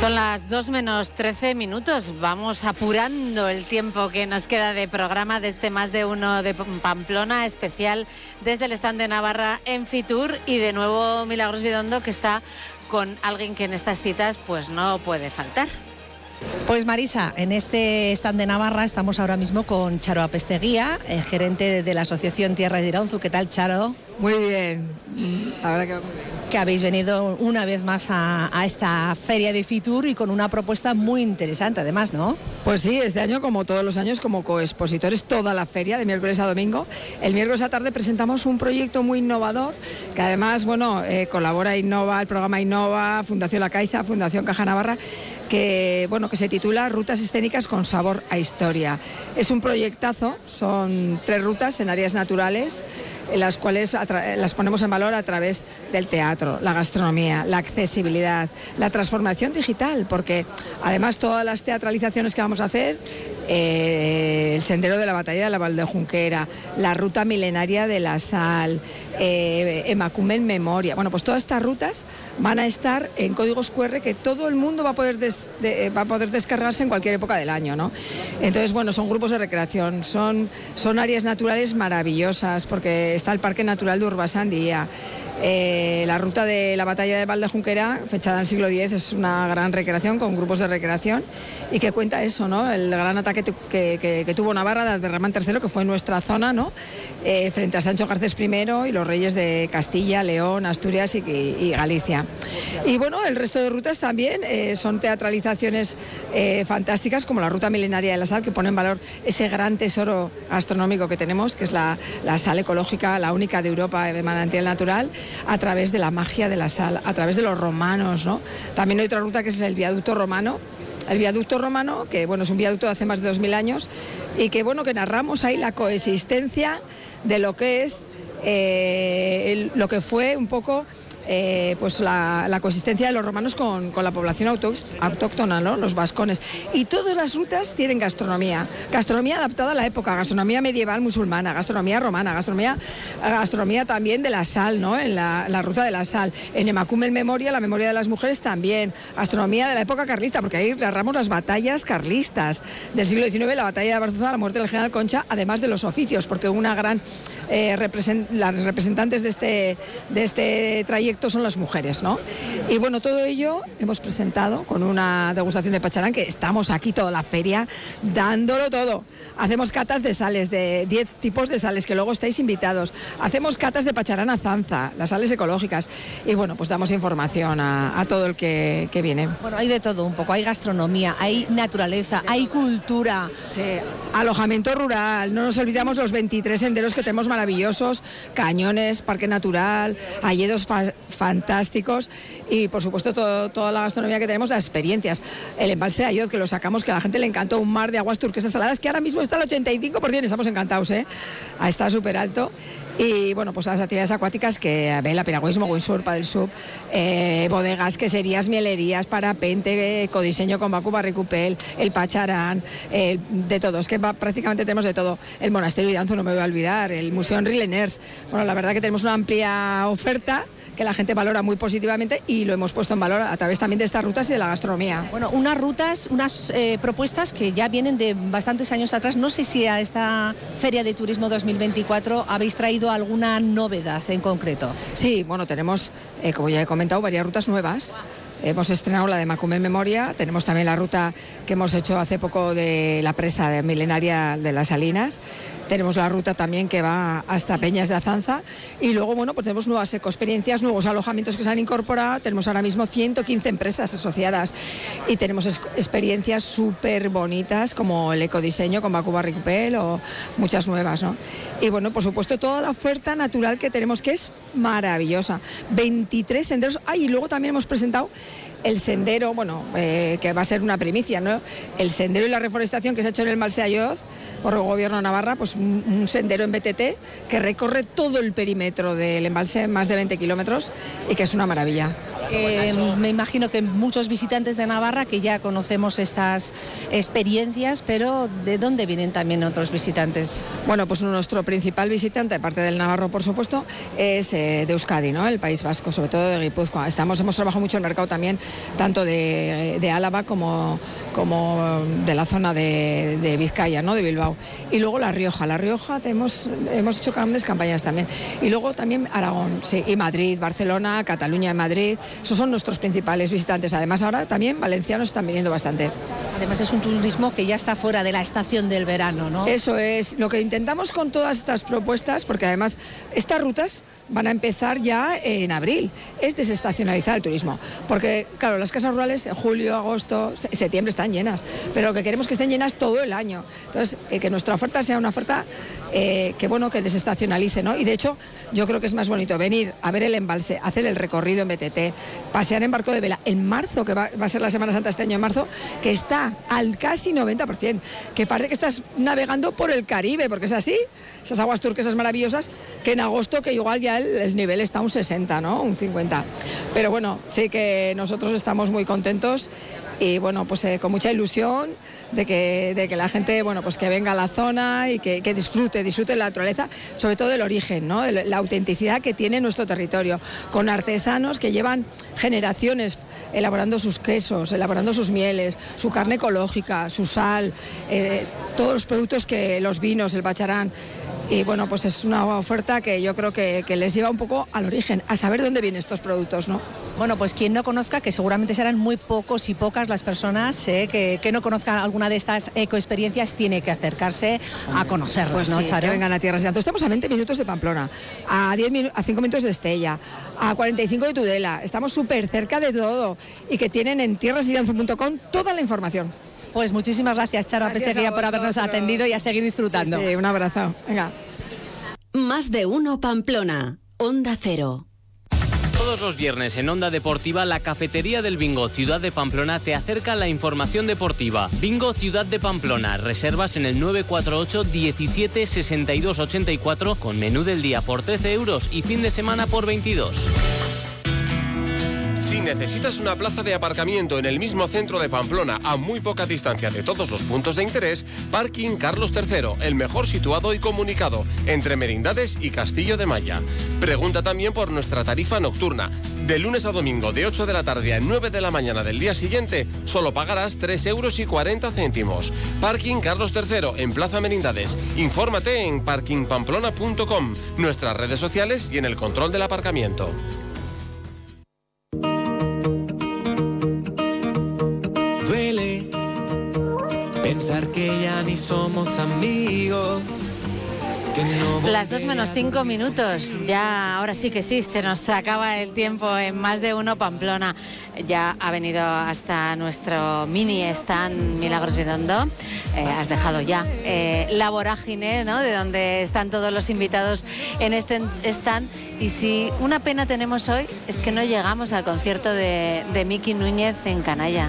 Son las 2 menos 13 minutos. Vamos apurando el tiempo que nos queda de programa de este más de uno de Pamplona especial desde el stand de Navarra en Fitur y de nuevo Milagros Bidondo que está con alguien que en estas citas pues no puede faltar. Pues Marisa, en este stand de Navarra estamos ahora mismo con Charo Apesteguía, eh, gerente de la Asociación Tierra de Iraunzu. ¿Qué tal, Charo? Muy bien, la verdad que Que habéis venido una vez más a, esta feria de Fitur y con una propuesta muy interesante, además, ¿no? Pues sí, este año, como todos los años, como coexpositores, toda la feria de miércoles a domingo. El miércoles a tarde presentamos un proyecto muy innovador que además, bueno, eh, colabora Innova, el programa Innova, Fundación La Caixa, Fundación Caja Navarra que, bueno, que se titula Rutas escénicas con sabor a historia. Es un proyectazo, son tres rutas en áreas naturales en las cuales las ponemos en valor a través del teatro, la gastronomía, la accesibilidad, la transformación digital, porque además todas las teatralizaciones que vamos a hacer, eh, el sendero de la batalla de la Valdejunquera, la ruta milenaria de la sal, eh, en Memoria, bueno, pues todas estas rutas van a estar en códigos QR que todo el mundo va a poder, va a poder descargarse en cualquier época del año, ¿no? Entonces, bueno, son grupos de recreación, son, son áreas naturales maravillosas, porque está el Parque Natural de Urbasandía. Eh, la ruta de la batalla de Valdejunquera, fechada en el siglo X, es una gran recreación con grupos de recreación y que cuenta eso, ¿no? El gran ataque que, tuvo Navarra de Adberramán III, que fue en nuestra zona, ¿no? Eh, frente a Sancho Garcés I y los reyes de Castilla, León, Asturias y, Galicia. Y bueno, el resto de rutas también eh, son teatralizaciones fantásticas, como la ruta milenaria de la sal, que pone en valor ese gran tesoro gastronómico que tenemos, que es la sal ecológica, la única de Europa de manantial natural a través de la magia de la sal, a través de los romanos, ¿no? También hay otra ruta que es el viaducto romano, el viaducto romano, que bueno, es un viaducto de hace más de 2000 años y que bueno, que narramos ahí la coexistencia de lo que es eh, lo que fue un poco eh, pues la, consistencia de los romanos con, la población autóctona, ¿no? los vascones. Y todas las rutas tienen gastronomía. Gastronomía adaptada a la época, gastronomía medieval musulmana, gastronomía romana, gastronomía, gastronomía también de la sal, ¿no? en la, ruta de la sal. En Emacumel Memoria, la memoria de las mujeres también. Gastronomía de la época carlista, porque ahí narramos las batallas carlistas del siglo XIX, la batalla de Barzosa, la muerte del general Concha, además de los oficios, porque una gran eh, las representantes de este, de este trayecto son las mujeres, ¿no? Y bueno, todo ello hemos presentado con una degustación de pacharán que estamos aquí toda la feria dándolo todo. Hacemos catas de sales, de 10 tipos de sales, que luego estáis invitados. Hacemos catas de pacharán a zanza, las sales ecológicas. Y bueno, pues damos información a, todo el que, viene. Bueno, hay de todo un poco. Hay gastronomía, hay naturaleza, hay cultura. Alojamiento rural. No nos olvidamos los 23 senderos que tenemos maravillosos. Cañones, parque natural, alledos fantásticos. Y por supuesto toda la gastronomía que tenemos, las experiencias. El embalse de Ayod, que lo sacamos, que a la gente le encantó. Un mar de aguas turquesas saladas que ahora mismo está el 85%, estamos encantados, ¿eh? Está súper alto. Y bueno, pues las actividades acuáticas que vela, piragüismo, windsurf, del sub, eh, bodegas, queserías, mielerías, parapente, codiseño con Bacu Barricupel, el Pacharán, de todo. Es que prácticamente tenemos de todo. El monasterio de Danzo, no me voy a olvidar, el Museo Henri Leners. Bueno, la verdad que tenemos una amplia oferta que la gente valora muy positivamente y lo hemos puesto en valor a través también de estas rutas y de la gastronomía. Bueno, unas rutas, unas eh, propuestas que ya vienen de bastantes años atrás. No sé si a esta Feria de Turismo 2024 habéis traído alguna novedad en concreto. Sí, bueno, tenemos, eh, como ya he comentado, varias rutas nuevas. Hemos estrenado la de Macumé Memoria, tenemos también la ruta que hemos hecho hace poco de la presa de milenaria de las Salinas, tenemos la ruta también que va hasta Peñas de Azanza y luego, bueno, pues tenemos nuevas experiencias, nuevos alojamientos que se han incorporado. Tenemos ahora mismo 115 empresas asociadas y tenemos experiencias súper bonitas como el ecodiseño con Bacuba Ricupel o muchas nuevas, ¿no? Y bueno, por supuesto, toda la oferta natural que tenemos que es maravillosa. 23 senderos. Ah, y luego también hemos presentado el sendero, bueno, eh, que va a ser una primicia, ¿no? El sendero y la reforestación que se ha hecho en el Malseayoz por el gobierno de Navarra, pues un, sendero en BTT que recorre todo el perímetro del embalse, más de 20 kilómetros, y que es una maravilla. Eh, me imagino que muchos visitantes de Navarra que ya conocemos estas experiencias, pero ¿de dónde vienen también otros visitantes? Bueno, pues nuestro principal visitante, aparte del Navarro, por supuesto, es eh, de Euskadi, ¿no? El País Vasco, sobre todo de Guipúzcoa. Estamos, hemos trabajado mucho en el mercado también tanto de, de Álava como, como de la zona de, de Vizcaya, ¿no? de Bilbao. Y luego La Rioja. La Rioja hemos, hemos hecho grandes campañas también. Y luego también Aragón, sí, y Madrid, Barcelona, Cataluña y Madrid. Esos son nuestros principales visitantes. Además, ahora también valencianos están viniendo bastante. Además es un turismo que ya está fuera de la estación del verano, ¿no? Eso es lo que intentamos con todas estas propuestas, porque además estas rutas van a empezar ya en abril. Es desestacionalizar el turismo, porque claro, las casas rurales en julio, agosto, se- septiembre están llenas, pero lo que queremos es que estén llenas todo el año. Entonces, eh, que nuestra oferta sea una oferta eh, que bueno, que desestacionalice, ¿no? Y de hecho, yo creo que es más bonito venir a ver el embalse, hacer el recorrido en BTT, pasear en barco de vela en marzo, que va, a ser la Semana Santa este año en marzo, que está al casi 90%, que parece que estás navegando por el Caribe, porque es así, esas aguas turquesas maravillosas, que en agosto que igual ya el, el nivel está un 60, ¿no? Un 50. Pero bueno, sí que nosotros estamos muy contentos y bueno, pues eh, con mucha ilusión de que, de que la gente, bueno, pues que venga a la zona y que, que disfrute, disfrute la naturaleza, sobre todo el origen, ¿no? La autenticidad que tiene nuestro territorio, con artesanos que llevan generaciones elaborando sus quesos, elaborando sus mieles, su carne ecológica, su sal, eh, todos los productos que los vinos, el bacharán. Y bueno, pues es una oferta que yo creo que, que les lleva un poco al origen, a saber dónde vienen estos productos, ¿no? Bueno, pues quien no conozca, que seguramente serán muy pocos y pocas las personas eh, que, que no conozcan alguna de estas ecoexperiencias, tiene que acercarse a conocerlas, Pues ¿no, sí, Charo? que vengan a Tierra Santa. Estamos a 20 minutos de Pamplona, a, 10 minu- a 5 minutos de Estella, a 45 de Tudela. Estamos súper cerca de todo y que tienen en tierrasiranzo.com toda la información. Pues muchísimas gracias, Charo Gracias Apesteguía, a por habernos atendido y a seguir disfrutando. Sí, sí, un abrazo. Venga. Más de uno Pamplona. Onda Cero. Todos los viernes en Onda Deportiva, la cafetería del Bingo Ciudad de Pamplona te acerca la información deportiva. Bingo Ciudad de Pamplona, reservas en el 948 17 62 84 con menú del día por 13 euros y fin de semana por 22. Si necesitas una plaza de aparcamiento en el mismo centro de Pamplona, a muy poca distancia de todos los puntos de interés, Parking Carlos III, el mejor situado y comunicado, entre Merindades y Castillo de Maya. Pregunta también por nuestra tarifa nocturna. De lunes a domingo, de 8 de la tarde a 9 de la mañana del día siguiente, solo pagarás 3 euros y 40 céntimos. Parking Carlos III, en Plaza Merindades. Infórmate en parkingpamplona.com, nuestras redes sociales y en el control del aparcamiento. Pensar que ya ni somos amigos. Que no Las dos menos cinco minutos. Ya, ahora sí que sí, se nos acaba el tiempo en más de uno Pamplona. Ya ha venido hasta nuestro mini stand Milagros Vidondo. Eh, has dejado ya eh, la vorágine, ¿no? De donde están todos los invitados en este stand. Y si una pena tenemos hoy es que no llegamos al concierto de, de Miki Núñez en Canalla.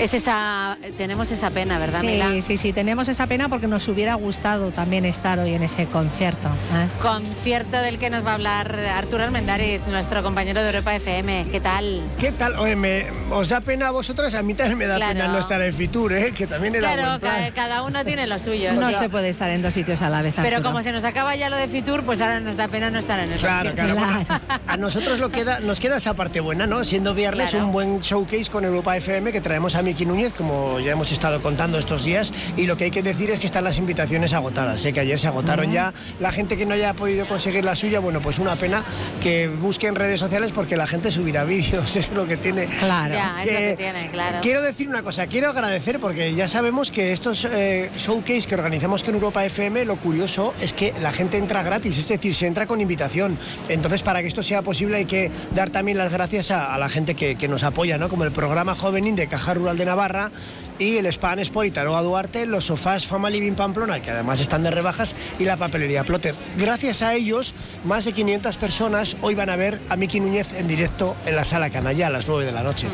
Es esa, tenemos esa pena, ¿verdad, Mila? Sí, sí, sí, tenemos esa pena porque nos hubiera gustado también estar hoy en ese concierto. ¿eh? Concierto del que nos va a hablar Arturo Armendariz, nuestro compañero de Europa FM. ¿Qué tal? ¿Qué tal? Oye, me- ¿os da pena a vosotras? A mí también me da Claro. pena no estar en Fitur, ¿eh? que también era Claro, buen plan. ca- cada uno tiene lo suyo. No sí. se puede estar en dos sitios a la vez. Pero Arturo. como se nos acaba ya lo de Fitur, pues ahora nos da pena no estar en el Claro, concierto. claro. bueno, a nosotros lo queda, nos queda esa parte buena, ¿no? Siendo viernes Claro. un buen showcase con Europa FM que traemos a Miki Núñez, como ya hemos estado contando estos días. Y lo que hay que decir es que están las invitaciones agotadas. Sé que ayer se agotaron ya. La gente que no haya podido conseguir la suya, bueno, pues una pena que busque en redes sociales porque la gente subirá vídeos, es lo que tiene. Claro. Ya, es lo que tiene, claro. Quiero decir una cosa, quiero agradecer porque ya sabemos que estos eh, showcase que organizamos con Europa FM, lo curioso es que la gente entra gratis, es decir, se entra con invitación. Entonces, para que esto sea posible hay que dar también las gracias a, a la gente que, que nos apoya, ¿no? Como el programa Jovenín de Caja Rural de Navarra y el Span Sport y Taroga Duarte, los sofás Fama Living Pamplona, que además están de rebajas, y la papelería Plotter. Gracias a ellos, más de 500 personas hoy van a ver a Miki Núñez en directo en la Sala Canalla a las 9 de la noche.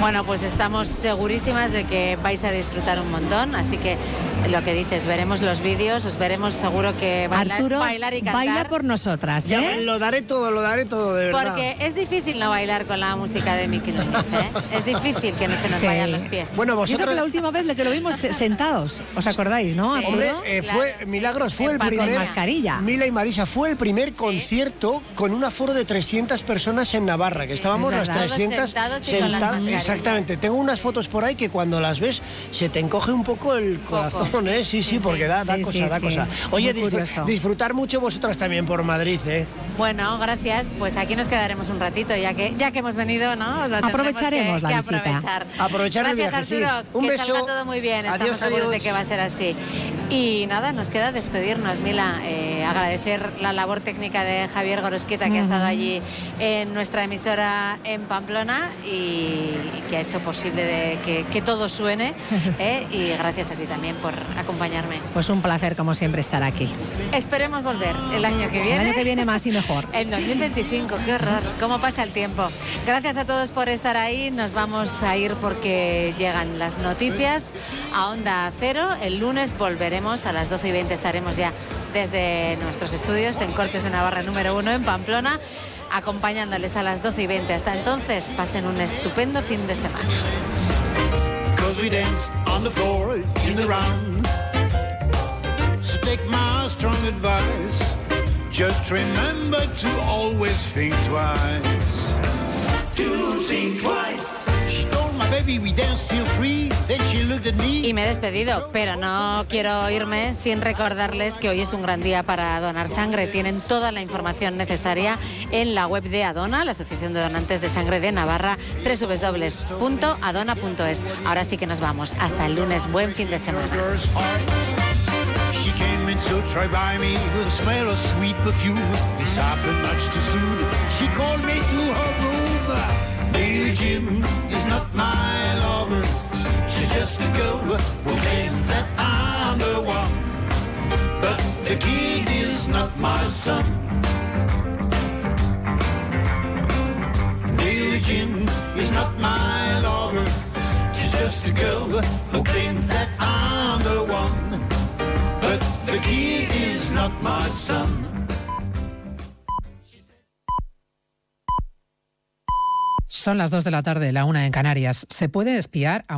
Bueno, pues estamos segurísimas de que vais a disfrutar un montón, así que lo que dices, veremos los vídeos, os veremos seguro que bailar, Arturo, bailar y cantar. baila por nosotras, Ya, ¿eh? lo daré todo, lo daré todo, de verdad. Porque es difícil no bailar con la música de Miki Núñez, ¿eh? Es difícil que no se nos Sí. vayan los pies. Bueno, vosotros... que la última vez que lo vimos sentados, ¿os acordáis, no? Sí. Hombre, eh, Claro, fue, sí. Milagros, fue el Con primer... mascarilla. Mila y Marisa, fue el primer concierto con un aforo de 300 personas en Navarra, que estábamos es las verdad. Todos 300 sentados y Exactamente, tengo unas fotos por ahí que cuando las ves se te encoge un poco el corazón, sí. ¿eh? Sí, sí, Sí, porque da, da cosa, da cosa. Oye, disfr- disfrutar mucho vosotras también por Madrid, ¿eh? Bueno, gracias. Pues aquí nos quedaremos un ratito, ya que ya que hemos venido, ¿no? Lo Aprovecharemos que- la que visita. aprovechar. Aprovechar el gracias, sí. Arturo. Un que beso. salga todo muy bien. Estamos seguros de que va a ser así. Y nada, nos queda despedirnos, Mila. Eh, agradecer la labor técnica de Javier Gorosqueta, que ha estado allí en nuestra emisora en Pamplona y, y que ha hecho posible de que, que todo suene. ¿eh? Y gracias a ti también por acompañarme. Pues un placer, como siempre, estar aquí. Esperemos volver el año que viene. El año que viene más y mejor. En 2025, qué horror, cómo pasa el tiempo. Gracias a todos por estar ahí. Nos vamos a ir porque llegan las noticias a Onda Cero. El lunes volveremos a las 12 y 20. Estaremos ya desde nuestros estudios en Cortes de Navarra número 1 en Pamplona, acompañándoles a las 12 y 20. Hasta entonces, pasen un estupendo fin de semana. Cause we dance on the floor in the round. So take my strong advice. Just remember to always think twice. Do think twice. She told my baby we danced till three. Then she looked at me. Y me he despedido, pero no quiero irme sin recordarles que hoy es un gran día para donar sangre. Tienen toda la información necesaria en la web de Adona, la Asociación de Donantes de Sangre de Navarra, www.adona.es. Ahora sí que nos vamos. Hasta el lunes. Buen fin de semana. She came in so try by me with a smell of sweet perfume. This happened much too soon. She called me to her room. Baby Jim is not my lover. She's just a girl who claims that I'm the one. But the kid is not my son. Baby Jim is not my lover. She's just a girl who claims that I'm the one. But the kid is not my son. Son las 2 de la tarde, la una en Canarias. ¿Se puede espiar a